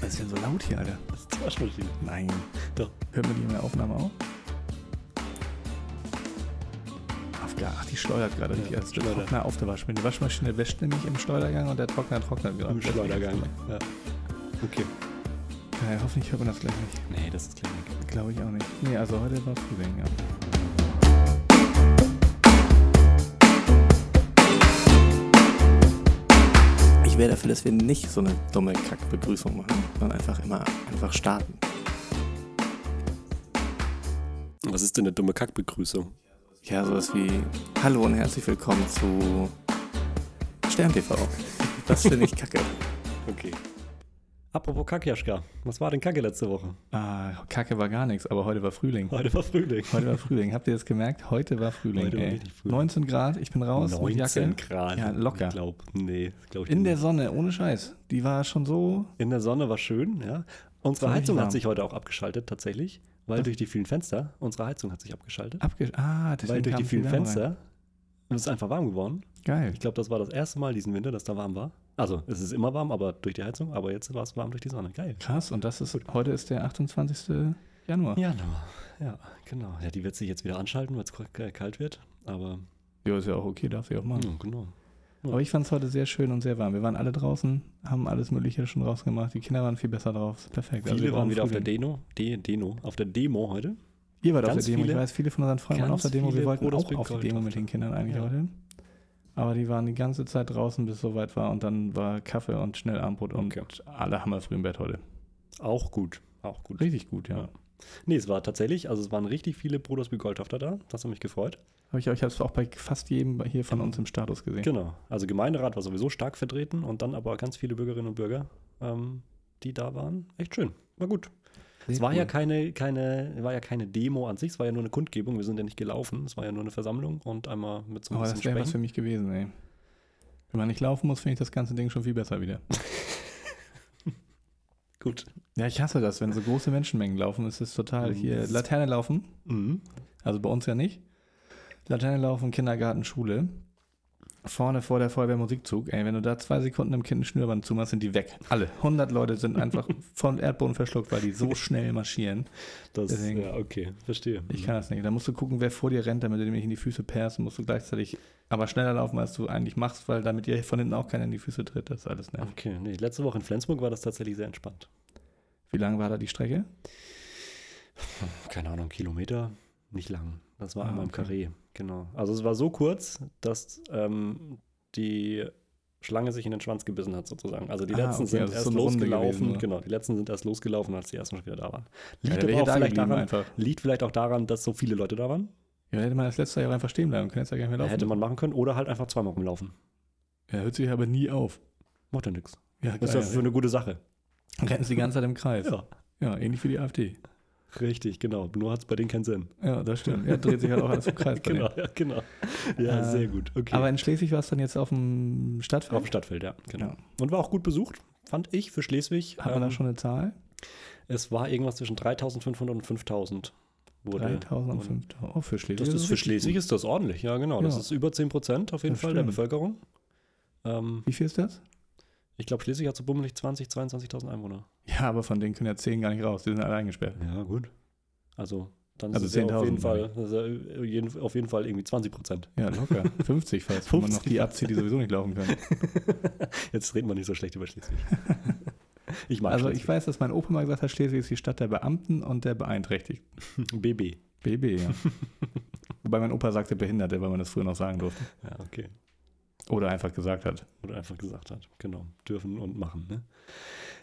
Was ist denn so laut hier, Alter? Das ist die Waschmaschine. Nein. Doch. Hört man die in der Aufnahme auch? Auf, ja, ach, die schleudert gerade. Ja, Ja, der schleudert. Trockner auf der Waschmaschine. Die Waschmaschine wäscht nämlich im Schleudergang und der Trockner trocknet gerade. Im Schleudergang. Ja. Okay. Geil, hoffentlich hört man das gleich nicht. Nee, das ist Klinik. Glaube ich auch nicht. Nee, also heute war Frühling, ja. Wäre dafür, dass wir nicht so eine dumme Kackbegrüßung machen, sondern einfach immer einfach starten. Was ist denn eine dumme Kackbegrüßung? Ja, sowas wie Hallo und herzlich willkommen zu Stern TV. Das finde ich kacke. Okay. Apropos Kackjaschka. Was war denn Kacke letzte Woche? Ah, kacke war gar nichts, aber heute war Frühling. Heute war Frühling. Heute war Frühling. Habt ihr das gemerkt? Heute war Frühling. Heute war Frühling. 19 Grad, ich bin raus mit 19 Jacke. Grad. Ja, locker. Ich glaube, nee, glaube ich In der nicht. Sonne, ohne Scheiß. Die war schon so. In der Sonne war schön, ja. Unsere Heizung hat sich heute auch abgeschaltet, tatsächlich. Weil Was? durch die vielen Fenster, unsere Heizung hat sich abgeschaltet. Abgesch ah, deswegen weil durch die vielen Fenster ist es einfach warm geworden. Geil. Ich glaube, das war das erste Mal diesen Winter, dass da warm war. Also, es ist immer warm, aber durch die Heizung. Aber jetzt war es warm durch die Sonne. Geil. Krass, und das ist, heute ist der 28. Januar. Ja, no. ja, genau. Ja, die wird sich jetzt wieder anschalten, weil es kalt wird. Aber, Ja, ist ja auch okay, darf sie auch machen. ja, genau. Aber ich fand es heute sehr schön und sehr warm. Wir waren alle draußen, haben alles Mögliche schon rausgemacht. Die Kinder waren viel besser drauf. Perfekt. Also Viele wir waren brauchen wieder auf der. Deno, De, Deno, auf der Demo heute. Ihr wart auf ganz der Demo. viele- ich weiß, viele von unseren Freunden waren auf der Demo. Wir wollten auch auf die Demo auf mit den Kindern eigentlich Ja. heute. Aber die waren die ganze Zeit draußen, bis es soweit war. Und dann war Kaffee und schnell Abendbrot und Okay. alle haben wir früh im Bett heute. Auch gut. Auch gut. Richtig gut, ja. Ja. Nee, es war tatsächlich, also es waren richtig viele Bruders Goldhafter da. Das hat mich gefreut. Aber ich, ich habe es auch bei fast jedem hier von uns im Status gesehen. Genau. Also Gemeinderat war sowieso stark vertreten und dann aber ganz viele Bürgerinnen und Bürger, ähm, die da waren. Echt schön. War gut. Sehr es war ja cool. keine, keine, war ja keine Demo an sich, es war ja nur eine Kundgebung. Wir sind ja nicht gelaufen. Es war ja nur eine Versammlung und einmal mit so ein Aber das wäre was für mich gewesen, ey. Wenn man nicht laufen muss, finde ich das ganze Ding schon viel besser wieder. Gut. Ja, ich hasse das, wenn so große Menschenmengen laufen. Es ist total hier Mhm. Laterne laufen. Mhm. Also bei uns ja nicht. Laterne laufen, Kindergarten, Schule. Vorne vor der Feuerwehr Musikzug. Ey, wenn du da zwei Sekunden dem Kind ein Schnürband zumachst, sind die weg. Alle. 100 Leute sind einfach vom Erdboden verschluckt, weil die so schnell marschieren. Das, Deswegen- ja, okay, verstehe. Ich kann das nicht. Da musst du gucken, wer vor dir rennt, damit du dem nicht in die Füße perst. Musst du gleichzeitig aber schneller laufen, als du eigentlich machst, weil damit dir von hinten auch keiner in die Füße tritt. Das ist alles nervig. Okay, nee, letzte Woche in Flensburg war das tatsächlich sehr entspannt. Wie lang war da die Strecke? Keine Ahnung, Kilometer, nicht lang. Das war Ah, einmal im okay. Karree, genau. Also es war so kurz, dass ähm, die Schlange sich in den Schwanz gebissen hat, sozusagen. Also die Ah, letzten okay, sind also erst so losgelaufen, gewesen, ne? genau, die letzten sind erst losgelaufen, als die ersten schon wieder da waren. Ja, Liegt, aber auch vielleicht daran, einfach. liegt vielleicht auch daran, dass so viele Leute da waren. Ja, hätte man das letzte Jahr einfach stehen bleiben können. Jetzt ja gar nicht mehr laufen. Hätte man machen können oder halt einfach zweimal rumlaufen. Ja, hört sich aber nie auf. Macht ja nichts. Ja, Das ist ja für eine gute Sache. Rennen sie die ganze Zeit im Kreis. Ja, Ja, ähnlich wie die AfD. Richtig, genau. Nur hat es bei denen keinen Sinn. Ja, das stimmt. Ja, dreht sich halt auch alles im Kreis. Genau, denen. ja, genau. Ja, Äh, sehr gut. Okay. Aber in Schleswig war es dann jetzt auf dem Stadtfeld? Auf dem Stadtfeld, ja, genau. Ja. Und war auch gut besucht, fand ich, für Schleswig. Hat man da Ähm, schon eine Zahl? Es war irgendwas zwischen 3500 und 5000. Wurde, 3000 und wurde- 5000. Oh, für Schleswig. Das ist für Schleswig ist das ordentlich, ja, genau. Das Ja. ist über 10 Prozent auf jeden Das Fall der stimmt. Bevölkerung. Ähm, Wie viel ist das? Ich glaube, Schleswig hat so bummelig 20, 22.000 Einwohner. Ja, aber von denen können ja 10 gar nicht raus. Die sind alle eingesperrt. Ja, gut. Also, dann Also ist es ja auf jeden 10.000 Fall, ist ja jeden, auf jeden Fall irgendwie 20 Prozent. Ja, locker. 50 fast, wenn man noch 50 die abzieht, die sowieso nicht laufen können. Jetzt reden wir nicht so schlecht über Schleswig. ich mag Also Schleswig. ich weiß, dass mein Opa mal gesagt hat, Schleswig ist die Stadt der Beamten und der Beeinträchtigten. BB. BB, ja. Wobei mein Opa sagte Behinderte, weil man das früher noch sagen durfte. Ja, okay. Oder einfach gesagt hat. Oder einfach gesagt hat. Genau. Dürfen und machen. Ne?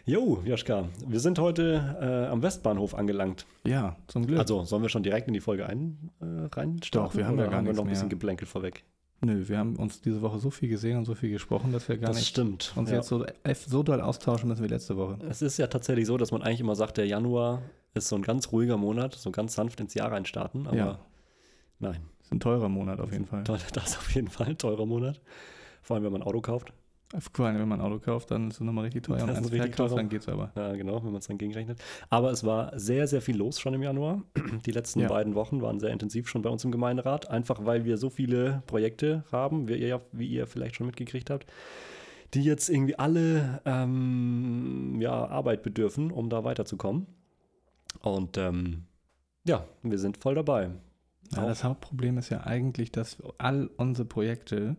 Jo, Joschka, wir sind heute äh, am Westbahnhof angelangt. Ja, zum Glück. Also, sollen wir schon direkt in die Folge ein, äh, reinstarten? Doch, wir haben ja gar haben wir noch ein bisschen mehr. Geplänkel vorweg. Nö, wir haben uns diese Woche so viel gesehen und so viel gesprochen, dass wir gar das nicht stimmt. uns ja. jetzt so, so doll austauschen müssen wie letzte Woche. Es ist ja tatsächlich so, dass man eigentlich immer sagt, der Januar ist so ein ganz ruhiger Monat, so ganz sanft ins Jahr reinstarten. Aber Ja. nein, Ist ein teurer Monat auf jeden Fall. Das ist auf jeden Fall ein teurer Monat. Vor allem, wenn man ein Auto kauft. Vor allem, wenn man ein Auto kauft, dann ist es nochmal richtig teuer. Und Das ist eins richtig teuer. dann geht's aber. Ja, genau, wenn man es dann gegenrechnet. Aber es war sehr, sehr viel los schon im Januar. Die letzten Ja. beiden Wochen waren sehr intensiv schon bei uns im Gemeinderat. Einfach weil wir so viele Projekte haben, wie ihr, wie ihr vielleicht schon mitgekriegt habt, die jetzt irgendwie alle ähm, ja, Arbeit bedürfen, um da weiterzukommen. Und ähm, ja, wir sind voll dabei. Ja, das Hauptproblem ist ja eigentlich, dass all unsere Projekte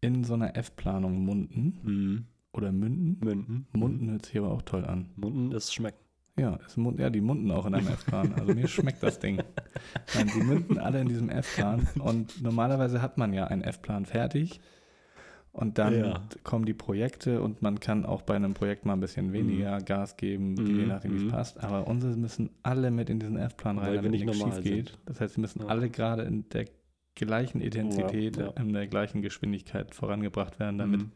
in so einer F-Planung munden Mhm. oder münden. Münden. Munden hört sich aber auch toll an. Munden ist schmecken. Ja, es ja, die munden auch in einem F-Plan. Also mir schmeckt das Ding. Nein, die münden alle in diesem F-Plan. Und normalerweise hat man ja einen F-Plan fertig. Und dann Ja. kommen die Projekte und man kann auch bei einem Projekt mal ein bisschen weniger Gas geben, je Mhm, nachdem, wie es mhm. passt. Aber unsere müssen alle mit in diesen F-Plan rein, Weil damit nicht nichts schief geht. Das heißt, sie müssen Ja. alle gerade in der gleichen Intensität, Ja, ja. in der gleichen Geschwindigkeit vorangebracht werden, damit Mhm.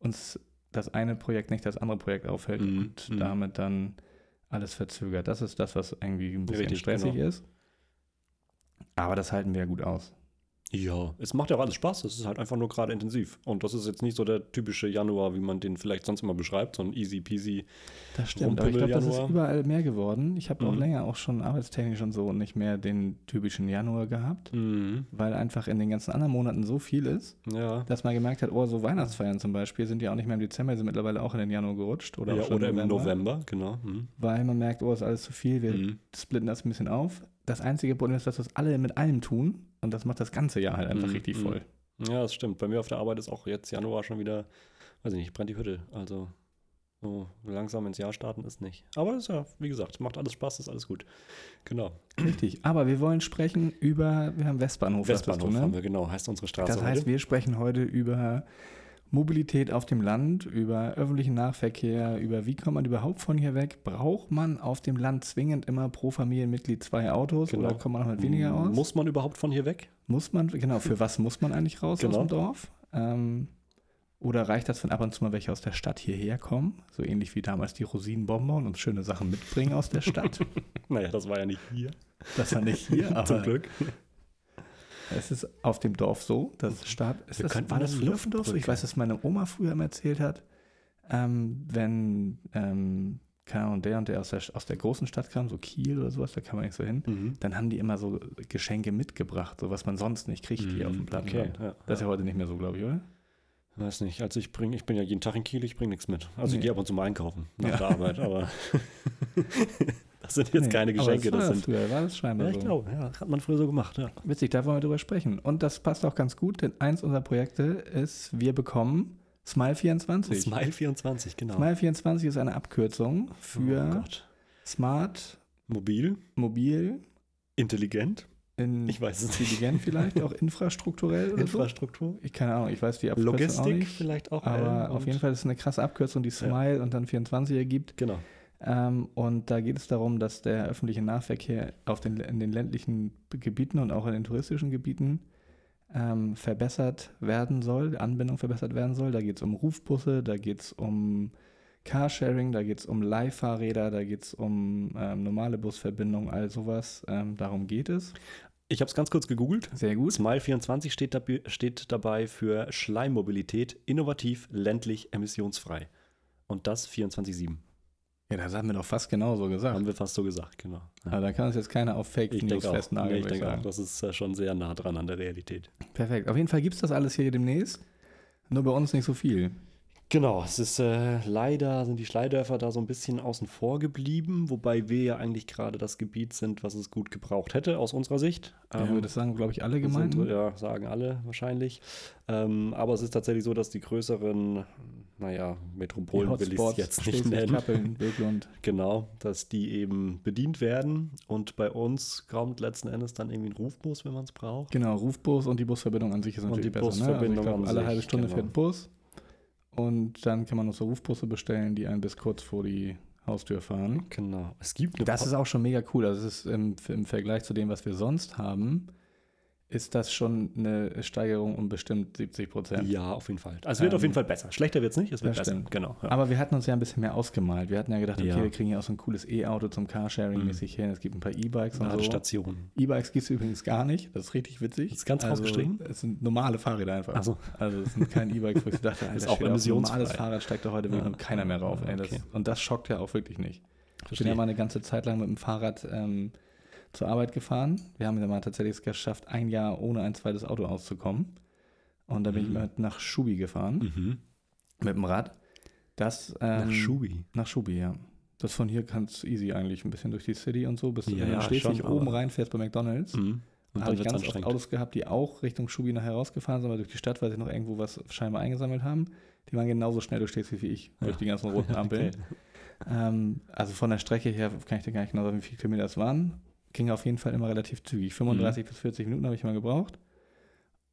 uns das eine Projekt nicht das andere Projekt auffällt Mhm, und mhm. damit dann alles verzögert. Das ist das, was irgendwie ein bisschen Richtig, stressig genau. ist. Aber das halten wir ja gut aus. Ja, es macht ja auch alles Spaß. Es ist halt einfach nur gerade intensiv. Und das ist jetzt nicht so der typische Januar, wie man den vielleicht sonst immer beschreibt, so ein easy peasy. Das stimmt, aber ich glaube, das ist überall mehr geworden. Ich habe auch Mhm. länger auch schon arbeitstechnisch und so nicht mehr den typischen Januar gehabt, Mhm. weil einfach in den ganzen anderen Monaten so viel ist, Ja. dass man gemerkt hat, oh, so Weihnachtsfeiern zum Beispiel sind ja auch nicht mehr im Dezember, sind mittlerweile auch in den Januar gerutscht. Oder, Oder, auch ja, oder im November, genau. Mhm. Weil man merkt, oh, ist alles zu viel, wir Mhm. splitten das ein bisschen auf. Das einzige Problem ist, dass das alle mit allem tun und das macht das ganze Jahr halt einfach Mhm, richtig mhm. voll. Ja, das stimmt. Bei mir auf der Arbeit ist auch jetzt Januar schon wieder, weiß ich nicht, brennt die Hütte. Also so langsam ins Jahr starten ist nicht. Aber ist ja, wie gesagt, macht alles Spaß, ist alles gut. Genau. Richtig. Aber wir wollen sprechen über, wir haben Westbahnhof. Westbahnhof du, ne? haben wir, genau, heißt unsere Straße Das heißt, heute. wir sprechen heute über Mobilität auf dem Land, über öffentlichen Nahverkehr, über wie kommt man überhaupt von hier weg? Braucht man auf dem Land zwingend immer pro Familienmitglied zwei Autos Genau. oder kommt man auch mit weniger aus? Muss man überhaupt von hier weg? Muss man, genau, für was muss man eigentlich raus aus Genau. dem Dorf? Ähm, oder reicht das, wenn ab und zu mal welche aus der Stadt hierher kommen? So ähnlich wie damals die Rosinenbonbon und uns schöne Sachen mitbringen aus der Stadt. Naja, das war ja nicht hier. Das war nicht hier, aber Zum Glück. Es ist auf dem Dorf so, dass Stadt. Ist Wir das, war das eine früher auf dem Dorf so? Ich weiß, dass meine Oma früher immer erzählt hat, ähm, wenn, ähm, Ahnung, der und der aus der, aus der großen Stadt kam, so Kiel oder sowas, da kann man nicht so hin, Mhm. dann haben die immer so Geschenke mitgebracht, so was man sonst nicht kriegt hier auf dem Plattenland. Okay, ja. Das ist ja heute nicht mehr so, glaube ich, oder? Weiß nicht, also ich bringe, ich bin ja jeden Tag in Kiel, ich bringe nichts mit. Also ich Nee. gehe ab und zu mal einkaufen nach Ja. der Arbeit, aber das sind jetzt Nee, keine Geschenke, das, war das sind. früher, war das scheinbar Ja, ich so. glaube, ja, hat man früher so gemacht, ja. Witzig, da wollen wir drüber sprechen. Und das passt auch ganz gut, denn eins unserer Projekte ist, wir bekommen Smile24. Smile 24, genau. Smile24 ist eine Abkürzung oh für Gott. Smart, Mobil, Mobil, intelligent, in ich weiß es nicht. intelligent vielleicht, auch infrastrukturell oder so. Infrastruktur, Ich keine Ahnung, ich weiß die Abkürzung auch Logistik nicht. vielleicht auch. Aber äh, auf jeden Fall ist es eine krasse Abkürzung, die Smile und dann 24 ergibt. Genau. Ähm, und da geht es darum, dass der öffentliche Nahverkehr auf den, in den ländlichen Gebieten und auch in den touristischen Gebieten ähm, verbessert werden soll, die Anbindung verbessert werden soll. Da geht es um Rufbusse, da geht es um Carsharing, da geht es um Leihfahrräder, da geht es um ähm, normale Busverbindungen, all sowas. Ähm, darum geht es. Ich habe es ganz kurz gegoogelt. Sehr gut. Smile 24 steht, dabei, steht dabei für Schleimmobilität, innovativ, ländlich, emissionsfrei. Und das 24-7. Ja, das haben wir doch fast genauso gesagt. Haben wir fast so gesagt, genau. Ja. Da kann uns jetzt keiner auf Fake Ich News festnageln. nee, ich denke auch, das ist äh, schon sehr nah dran an der Realität. Perfekt. Auf jeden Fall gibt es das alles hier demnächst. Nur bei uns nicht so viel. Genau, es ist äh, leider, sind die Schleidörfer da so ein bisschen außen vor geblieben, wobei wir ja eigentlich gerade das Gebiet sind, was es gut gebraucht hätte, aus unserer Sicht. Ja, Ähm, das sagen, glaube ich, alle sind, Gemeinden. ja, sagen alle wahrscheinlich. Ähm, aber es ist tatsächlich so, dass die größeren, naja, Metropolen will ich es jetzt nicht nennen. Kappeln. Genau, dass die eben bedient werden und bei uns kommt letzten Endes dann irgendwie ein Rufbus, wenn man es braucht. Genau, Rufbus und die Busverbindung an sich ist Und natürlich die besser. Ne? Also ich Busverbindung an alle sich, halbe Stunde genau. fährt Bus. Und dann kann man noch so Rufbusse bestellen, die einen bis kurz vor die Haustür fahren. Genau. Es gibt Das Pa- ist auch schon mega cool. Also es ist im, im Vergleich zu dem, was wir sonst haben, ist das schon eine Steigerung um bestimmt 70 Prozent. Ja, auf jeden Fall. Also es wird Ähm, auf jeden Fall besser. Schlechter wird es nicht, es wird besser. stimmt. Genau. Ja. Aber wir hatten uns ja ein bisschen mehr ausgemalt. Wir hatten ja gedacht, okay, Ja. wir kriegen ja auch so ein cooles E-Auto zum Carsharing-mäßig hin. Es gibt ein paar E-Bikes und so. Ladestation. E-Bikes gibt es übrigens gar nicht. Das ist richtig witzig. Das ist ganz also, rausgestrichen? Es sind normale Fahrräder einfach. Ach so. Also es sind keine E-Bikes, wo ich dachte, Alter, Ist auch emissionsfrei. normales Fahrrad steigt da heute wirklich Ja. noch keiner mehr rauf. Ey. Das, Okay. Und das schockt ja auch wirklich nicht. Ich bin ja mal eine ganze Zeit lang mit dem Fahrrad ähm, zur Arbeit gefahren. Wir haben ja mal tatsächlich es geschafft, ein Jahr ohne ein zweites Auto auszukommen. Und da bin ich Mhm. mal nach Schubi gefahren. Mhm. Mit dem Rad. Das, Nach ähm, Schubi. Nach Schubi, ja. Das von hier kannst du easy eigentlich ein bisschen durch die City und so, bis du Ja, Schleswig schon, oben reinfährst bei McDonalds. Mhm. Und habe ich ganz oft. Autos gehabt, die auch Richtung Schubi nachher rausgefahren sind, aber durch die Stadt, weil sie noch irgendwo was scheinbar eingesammelt haben. Die waren genauso schnell durch Schleswig wie ich, Ja. durch die ganzen roten Ampeln. Okay. ähm, also von der Strecke her kann ich dir gar nicht genau sagen, wie viele Kilometer es waren. Ging auf jeden Fall immer relativ zügig. 35 bis 40 Minuten habe ich mal gebraucht.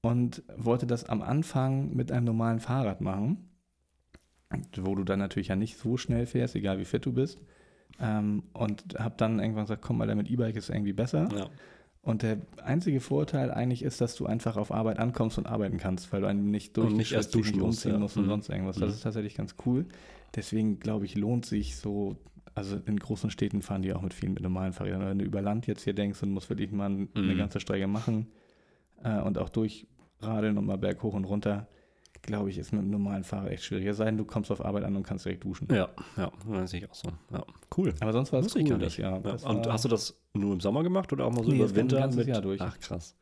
Und wollte das am Anfang mit einem normalen Fahrrad machen, wo du dann natürlich ja nicht so schnell fährst, egal wie fit du bist. Ähm, und habe dann irgendwann gesagt, komm mal, mit E-Bike ist irgendwie besser. Ja. Und der einzige Vorteil eigentlich ist, dass du einfach auf Arbeit ankommst und arbeiten kannst, weil du einen nicht durch Und nicht erst duschen musst, umziehen ja. musst und Mhm. sonst irgendwas. Das Mhm. ist tatsächlich ganz cool. Deswegen glaube ich, lohnt sich so, also in großen Städten fahren die auch mit vielen mit normalen Fahrrädern. Wenn du über Land jetzt hier denkst und musst wirklich mal eine Mhm. ganze Strecke machen äh, und auch durchradeln und mal berg hoch und runter, glaube ich, ist mit einem normalen Fahrrad echt schwierig. Es sei denn, du kommst auf Arbeit an und kannst direkt duschen. Ja, ja, das sehe ich auch so. Ja, cool. Aber sonst war es Wusste ich cool, gar das nicht. Jahr. Ja. Das Und hast du das nur im Sommer gemacht oder auch mal so Nee, über das Winter? mit, Jahr durch. Ach krass.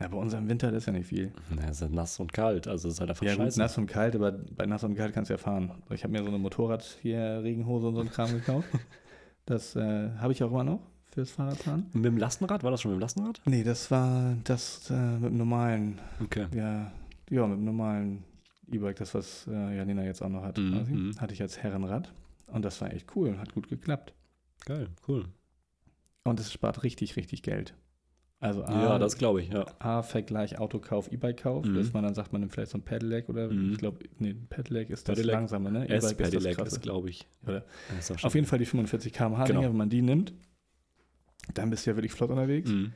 Ja, bei uns im Winter, ist ja nicht viel. Na, es ist nass und kalt, also es ist halt einfach Ja, gut, scheiße. nass und kalt, aber bei nass und kalt kannst du ja fahren. Ich habe mir so eine Motorrad hier, Regenhose und so ein Kram gekauft. Das äh, habe ich auch immer noch fürs Fahrradfahren. Mit dem Lastenrad? War das schon mit dem Lastenrad? Nee, das war das äh, mit dem normalen, Okay. ja, ja, mit dem normalen E-Bike, das was äh, Janina jetzt auch noch hat. Quasi. mhm. Hatte ich als Herrenrad. Und das war echt cool, hat gut geklappt. Geil, cool. Und es spart richtig, richtig Geld. Also A, ja, das glaube ich, ja. A Vergleich Autokauf, E-Bike-Kauf, Mhm. dass man dann sagt, man nimmt vielleicht so ein Pedelec oder Mhm. ich glaube, nee, Pedelec ist das Pedelec. langsame, ne? E-Bike ist das krasse. glaube ich. Oder? Ja, Auf jeden Fall die 45 km/h, Genau. Wenn man die nimmt, dann bist du ja wirklich flott unterwegs. Mhm.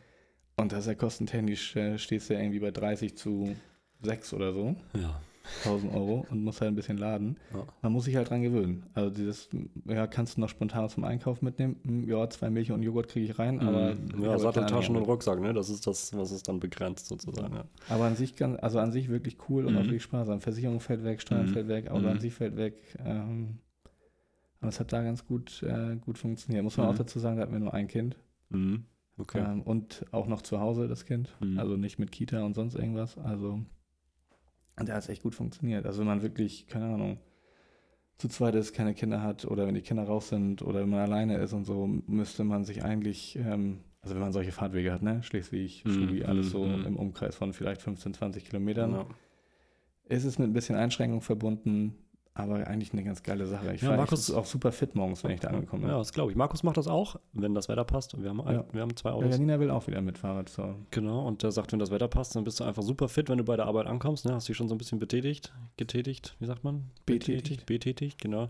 Und das ist ja kostentechnisch, äh, stehst du ja irgendwie bei 30 zu 6 oder so, Ja. 1000 Euro und musst halt ein bisschen laden. Ja. Man muss sich halt dran gewöhnen. Also dieses, ja, kannst du noch spontan zum Einkauf mitnehmen? Hm, Ja, zwei Milch und Joghurt kriege ich rein, aber... Mhm. ja, Satteltaschen und. Rucksack, ne? Das ist das, was es dann begrenzt sozusagen. Ja. Aber an sich, ganz, also an sich wirklich cool und auch Mhm. wirklich sparsam. Versicherung fällt weg, Steuern Mhm. fällt weg, Auto an Mhm. sich fällt weg. Ähm, aber es hat da ganz gut, äh, gut funktioniert. Muss man Mhm. auch dazu sagen, da hatten wir nur ein Kind. Mhm. Okay. Ähm, und auch noch zu Hause das Kind. Mhm. Also nicht mit Kita und sonst irgendwas. Also, und da hat es echt gut funktioniert. Also wenn man wirklich, keine Ahnung, zu zweit ist, keine Kinder hat oder wenn die Kinder raus sind oder wenn man alleine ist und so, müsste man sich eigentlich, ähm, also wenn man solche Fahrtwege hat, ne, Schleswig, Mhm, Schubi, alles so mhm. im Umkreis von vielleicht 15, 20 Kilometern, Ja. ist es mit ein bisschen Einschränkung verbunden, aber eigentlich eine ganz geile Sache. Ich Ja, Markus- echt auch super fit morgens, wenn ich da angekommen bin. Ja, das glaube ich. Markus macht das auch, wenn das Wetter passt. Und wir haben, ein, Ja. wir haben zwei Ja, Autos. Janina will auch wieder mit Fahrrad so. Genau, und der sagt, wenn das Wetter passt, dann bist du einfach super fit, wenn du bei der Arbeit ankommst. Ne? Hast dich schon so ein bisschen betätigt, getätigt, wie sagt man? Betätigt. Betätigt, genau.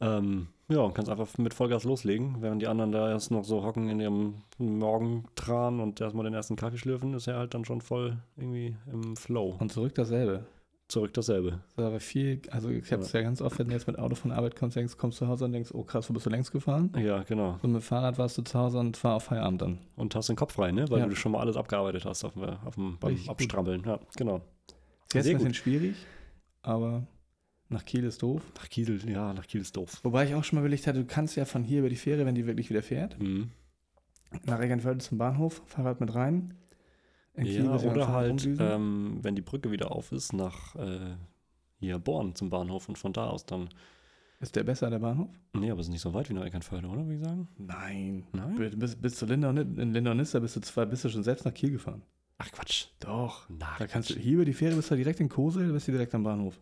Ähm, ja, und kannst einfach mit Vollgas loslegen, während die anderen da erst noch so hocken in ihrem Morgentran und erstmal den ersten Kaffee schlürfen, ist er halt dann schon voll irgendwie im Flow. Und zurück dasselbe. Zurück dasselbe. Das aber viel, also ich habe es ja. ganz oft, wenn du jetzt mit Auto von Arbeit kommst, denkst, kommst zu Hause und denkst, oh krass, wo bist du längst gefahren? Ja, genau. Und mit Fahrrad warst du zu Hause und fahr auf Feierabend dann. Und hast den Kopf frei, ne? Weil Ja. du schon mal alles abgearbeitet hast auf dem, auf dem, beim Richtig gut. Abstrampeln. Ja, genau. Ist jetzt ein bisschen gut. schwierig, aber nach Kiel ist doof. Nach Kiel, ja, nach Kiel ist doof. Wobei ich auch schon mal überlegt hatte, du kannst ja von hier über die Fähre, wenn die wirklich wieder fährt, Mhm. nach Eckernförde zum Bahnhof, Fahrrad mit rein. Ja, oder halt, ähm, wenn die Brücke wieder auf ist, nach äh, hier Born zum Bahnhof und von da aus dann. ist der besser, der Bahnhof? Nee, aber es ist nicht so weit wie nach Eckernförde, oder? Würde ich sagen. Nein. Nein? Bis, bis, zu Linda in Nista bist du zwar bist du schon selbst nach Kiel gefahren. Ach Quatsch. Doch. Na, Da kannst du Quatsch. hier über die Fähre bist du direkt in Kosel, bist du direkt am Bahnhof.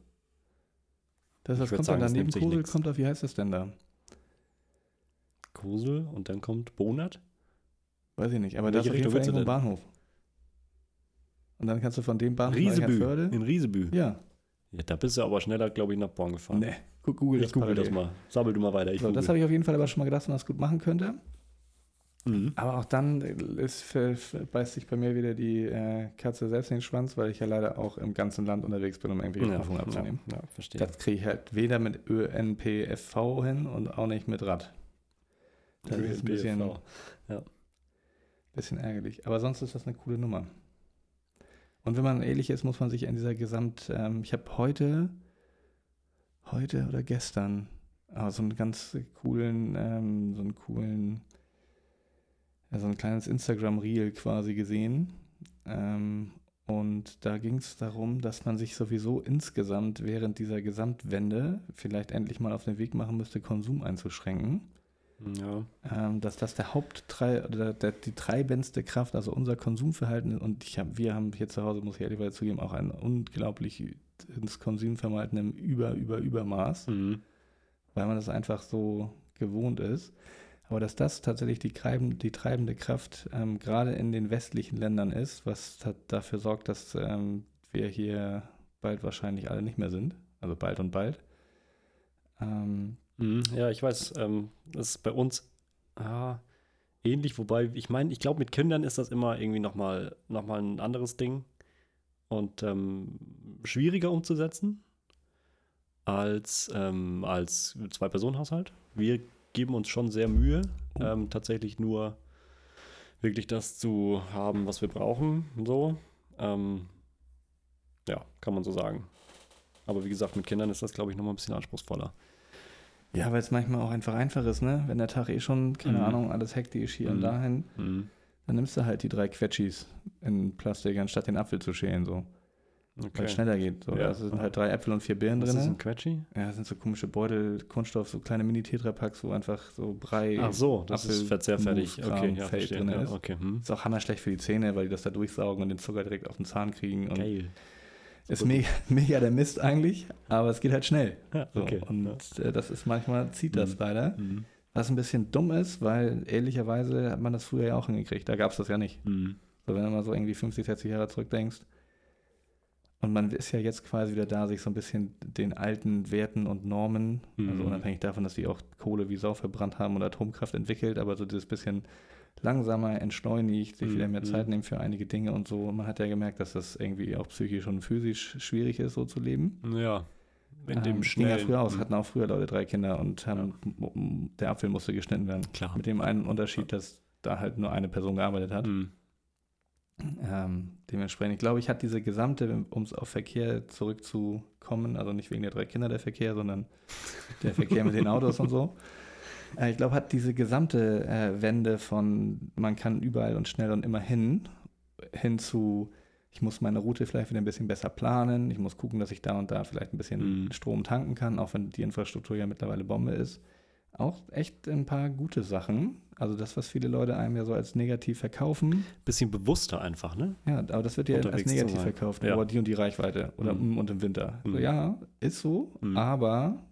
Das, was kommt sagen, dann daneben Kosel, nix. kommt auf, wie heißt das denn da? Kosel und dann kommt Bonat. Weiß ich nicht, aber da ist auf jeden Fall du irgendwo Bahnhof. Und dann kannst du von dem Bahnhof nach Riesebü. Eckernförde. In Riesebü. Ja, Ja, da bist du aber schneller, glaube ich, nach Born gefahren. ne, guck, google ich das google das mal. Sammel du mal weiter. Ich So, das habe ich auf jeden Fall aber schon mal gedacht, dass man das gut machen könnte. mhm. Aber auch dann ist, für, beißt sich bei mir wieder die äh, Katze selbst in den Schwanz, weil ich ja leider auch im ganzen Land unterwegs bin, um irgendwelche ja, Prüfungen abzunehmen. Ja, ja, verstehe. Das kriege ich halt weder mit ÖNPFV hin und auch nicht mit Rad. Das ist ein bisschen, BFV. bisschen ärgerlich. Aber sonst ist das eine coole Nummer. Und wenn man ehrlich ist, muss man sich in dieser Gesamt... Ähm, ich habe heute, heute oder gestern ah, so einen ganz coolen, ähm, so einen coolen, so ein kleines Instagram-Reel quasi gesehen. Ähm, Und da ging es darum, dass man sich sowieso insgesamt während dieser Gesamtwende vielleicht endlich mal auf den Weg machen müsste, Konsum einzuschränken. Ja. Ähm, dass das der Haupttreib oder der, die treibendste Kraft, also unser Konsumverhalten, und ich hab, wir haben hier zu Hause, muss ich ehrlich zugeben, auch ein unglaublich ins Konsumverhalten im Über, Über, Übermaß, Mhm. weil man das einfach so gewohnt ist. Aber dass das tatsächlich die, treiben, die treibende Kraft ähm, gerade in den westlichen Ländern ist, was dafür sorgt, dass ähm, wir hier bald wahrscheinlich alle nicht mehr sind. Also bald und bald. Ähm. Ja, ich weiß, ähm, das ist bei uns ah, ähnlich, wobei ich meine, ich glaube, mit Kindern ist das immer irgendwie nochmal noch mal ein anderes Ding und ähm, schwieriger umzusetzen als, ähm, als Zwei-Personen-Haushalt. Wir geben uns schon sehr Mühe, Oh. ähm, tatsächlich nur wirklich das zu haben, was wir brauchen. So. Ähm, ja, kann man so sagen. Aber wie gesagt, mit Kindern ist das, glaube ich, nochmal ein bisschen anspruchsvoller. Ja, weil es manchmal auch einfach einfach ist, ne? Wenn der Tag eh schon, keine Mhm. Ahnung, alles hektisch hier und Mhm. dahin, Mhm. dann nimmst du halt die drei Quetschis in Plastik, anstatt den Apfel zu schälen, so. Weil es schneller geht. So. Ja. Da sind halt drei Äpfel und vier Birnen Was ist drin. ein Quetschi? Ja, das sind so komische Beutel, Kunststoff, so kleine Mini-Tetrapacks, wo einfach so Brei. Ach so, das Apfel- ist verzehrfertig. Okay, ja, Feld drin Ja, ist. okay, hm. Ist auch hammerschlecht für die Zähne, weil die das da durchsaugen und den Zucker direkt auf den Zahn kriegen. Und Geil. Ist mega, mega der Mist eigentlich, aber es geht halt schnell. Ja, So. okay. Und äh, das ist manchmal, zieht das Mhm. leider. Mhm. Was ein bisschen dumm ist, weil ehrlicherweise hat man das früher ja auch hingekriegt. Da gab es das ja nicht. Mhm. So, wenn du mal so irgendwie 50, 60 Jahre zurückdenkst. Und man ist ja jetzt quasi wieder da, sich so ein bisschen den alten Werten und Normen, also Mhm. unabhängig davon, dass die auch Kohle wie Sau verbrannt haben und Atomkraft entwickelt, aber so dieses bisschen langsamer, entschleunigt, sich wieder mehr Mhm. Zeit nehmen für einige Dinge und so. Man hat ja gemerkt, dass das irgendwie auch psychisch und physisch schwierig ist, so zu leben. Ja. In Ähm, dem ging schnellen. ja früher aus, hatten auch früher Leute drei Kinder und haben, der Apfel musste geschnitten werden. Klar. Mit dem einen Unterschied, dass da halt nur eine Person gearbeitet hat. Mhm. Ähm, dementsprechend, ich glaube, ich hatte diese gesamte, um es auf Verkehr zurückzukommen, also nicht wegen der drei Kinder der Verkehr, sondern der Verkehr mit den Autos und so. Äh, ich glaube, hat diese gesamte äh, Wende von man kann überall und schnell und immer hin, hin zu ich muss meine Route vielleicht wieder ein bisschen besser planen, ich muss gucken, dass ich da und da vielleicht ein bisschen Mhm. Strom tanken kann, auch wenn die Infrastruktur ja mittlerweile Bombe ist. Auch echt ein paar gute Sachen. Also das, was viele Leute einem ja so als negativ verkaufen, Bisschen bewusster einfach, ne? ja, aber das wird ja als Unterwegs zu negativ verkauft. Ja. Oh, die und die Reichweite. Oder Mhm. mm, und im Winter. So, Mhm. ja, ist so. Mhm. Aber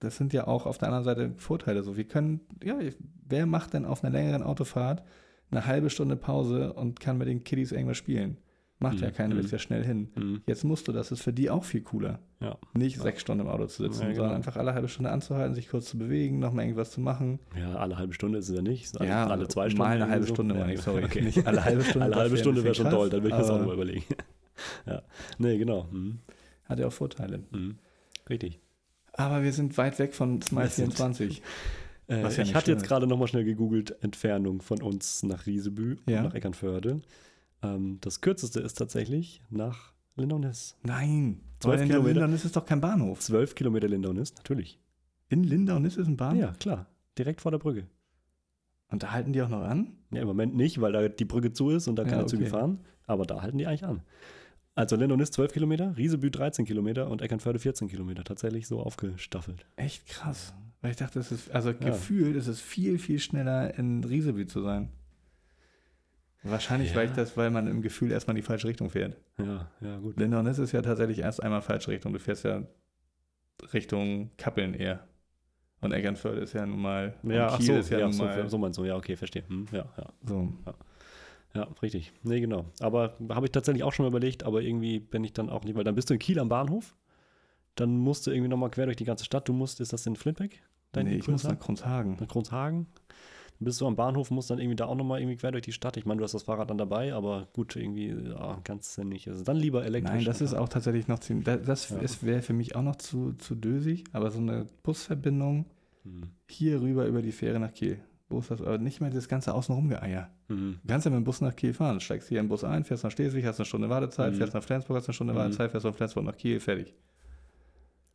das sind ja auch auf der anderen Seite Vorteile. So, wir können, ja, wer macht denn auf einer längeren Autofahrt eine halbe Stunde Pause und kann mit den Kiddies irgendwas spielen? Macht ja Mhm. keiner, Mhm. willst ja schnell hin. Mhm. Jetzt musst du, das ist für die auch viel cooler. Ja. Nicht Ja. sechs Stunden im Auto zu sitzen, Ja, genau. sondern einfach alle halbe Stunde anzuhalten, sich kurz zu bewegen, nochmal irgendwas zu machen. Ja, alle halbe Stunde ist es ja nicht. Alle, ja, alle zwei Stunden. Mal eine halbe so. Stunde, ja, meine ich, sorry. Okay. Nicht alle halbe Stunde. Alle halbe Stunde wäre schon krass, toll, dann würde ich das auch aber mal überlegen. ja. Nee, genau. Mhm. Hat ja auch Vorteile. Mhm. Richtig. Aber wir sind weit weg von Smile Wir sind- 24. Äh, ja ich hatte jetzt gerade nochmal schnell gegoogelt, Entfernung von uns nach Riesebü Ja. und nach Eckernförde. Ähm, das kürzeste ist tatsächlich nach Lindaunis. Nein. Zwölf Weil in Kilometer. Lindaunis ist doch kein Bahnhof. 12 Kilometer Lindaunis, natürlich. In Lindaunis ist ein Bahnhof. Ja, klar. Direkt vor der Brücke. Und da halten die auch noch an? Ja, im Moment nicht, weil da die Brücke zu ist und da Ja, keine Züge okay. fahren. Aber da halten die eigentlich an. Also Lindaunis 12 Kilometer, Riesebü 13 Kilometer und Eckernförde 14 Kilometer. Tatsächlich so aufgestaffelt. Echt krass. Weil ich dachte, es ist, also gefühlt ist es viel, viel schneller in Rieseby zu sein. Wahrscheinlich, weil Ja. ich das, weil man im Gefühl erstmal in die falsche Richtung fährt. Ja, ja, gut. Lindaunis ist ja tatsächlich erst einmal falsche Richtung. Du fährst ja Richtung Kappeln eher. Und Eckernförde ist ja nun mal. Ja, ach so, ist ja, ja, nun so, mal. so meinst du. Ja, okay, verstehe. Hm, ja, ja. So. Ja, richtig. Nee, genau. Aber habe ich tatsächlich auch schon mal überlegt, aber irgendwie bin ich dann auch nicht, weil dann bist du in Kiel am Bahnhof, dann musst du irgendwie nochmal quer durch die ganze Stadt. Du musst, ist das in Flintbeck? Nee, ich muss nach Kronshagen. nach Kronshagen. Dann bist du am Bahnhof, musst dann irgendwie da auch nochmal irgendwie quer durch die Stadt. Ich meine, du hast das Fahrrad dann dabei, aber gut, irgendwie, ja, kannst du nicht. Also dann lieber elektrisch. Nein, das ist auch tatsächlich noch ziemlich. Das, das Ja. wäre für mich auch noch zu, zu dösig, aber so eine Busverbindung Hm. hier rüber über die Fähre nach Kiel. Das? Aber nicht mehr das ganze Außenrumgeeier. Hm. Du kannst ja mit dem Bus nach Kiel fahren. Steigst hier in den Bus ein, fährst nach Schleswig, hast eine Stunde Wartezeit, Mhm. fährst nach Flensburg, hast eine Stunde Mhm. Wartezeit, fährst von Flensburg nach Kiel, fertig.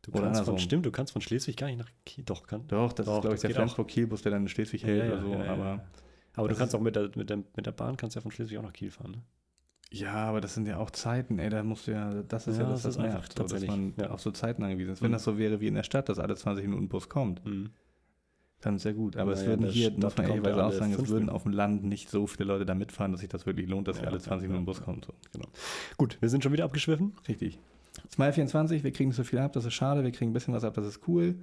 Du Oder kannst andersrum. von, stimmt, du kannst von Schleswig gar nicht nach Kiel. Doch, kann. Doch, das Doch, ist, glaube ich, der auch. Flensburg-Kiel-Bus, der dann in Schleswig hält oder so. aber Aber du kannst auch mit der, mit, der, mit der Bahn kannst ja von Schleswig auch nach Kiel fahren. Ne? Ja, aber das sind ja auch Zeiten, ey, da musst du ja, das ist ja, Ja, das, das einfach nervt, so, dass man ja. auf so Zeiten angewiesen ist. Wenn Mhm. das so wäre wie in der Stadt, dass alle 20 Minuten Bus kommt, Mhm. Dann ja gut. Aber es Naja, in würden hier, muss man ehrlicherweise auch alle sagen, es würden auf dem Land nicht so viele Leute da mitfahren, dass sich das wirklich lohnt, dass Ja, alle ja, 20 ja, Minuten Bus kommt. So. Gut, wir sind schon wieder abgeschwiffen. Richtig. Smile 24, wir kriegen nicht so viel ab, das ist schade, wir kriegen ein bisschen was ab, das ist cool.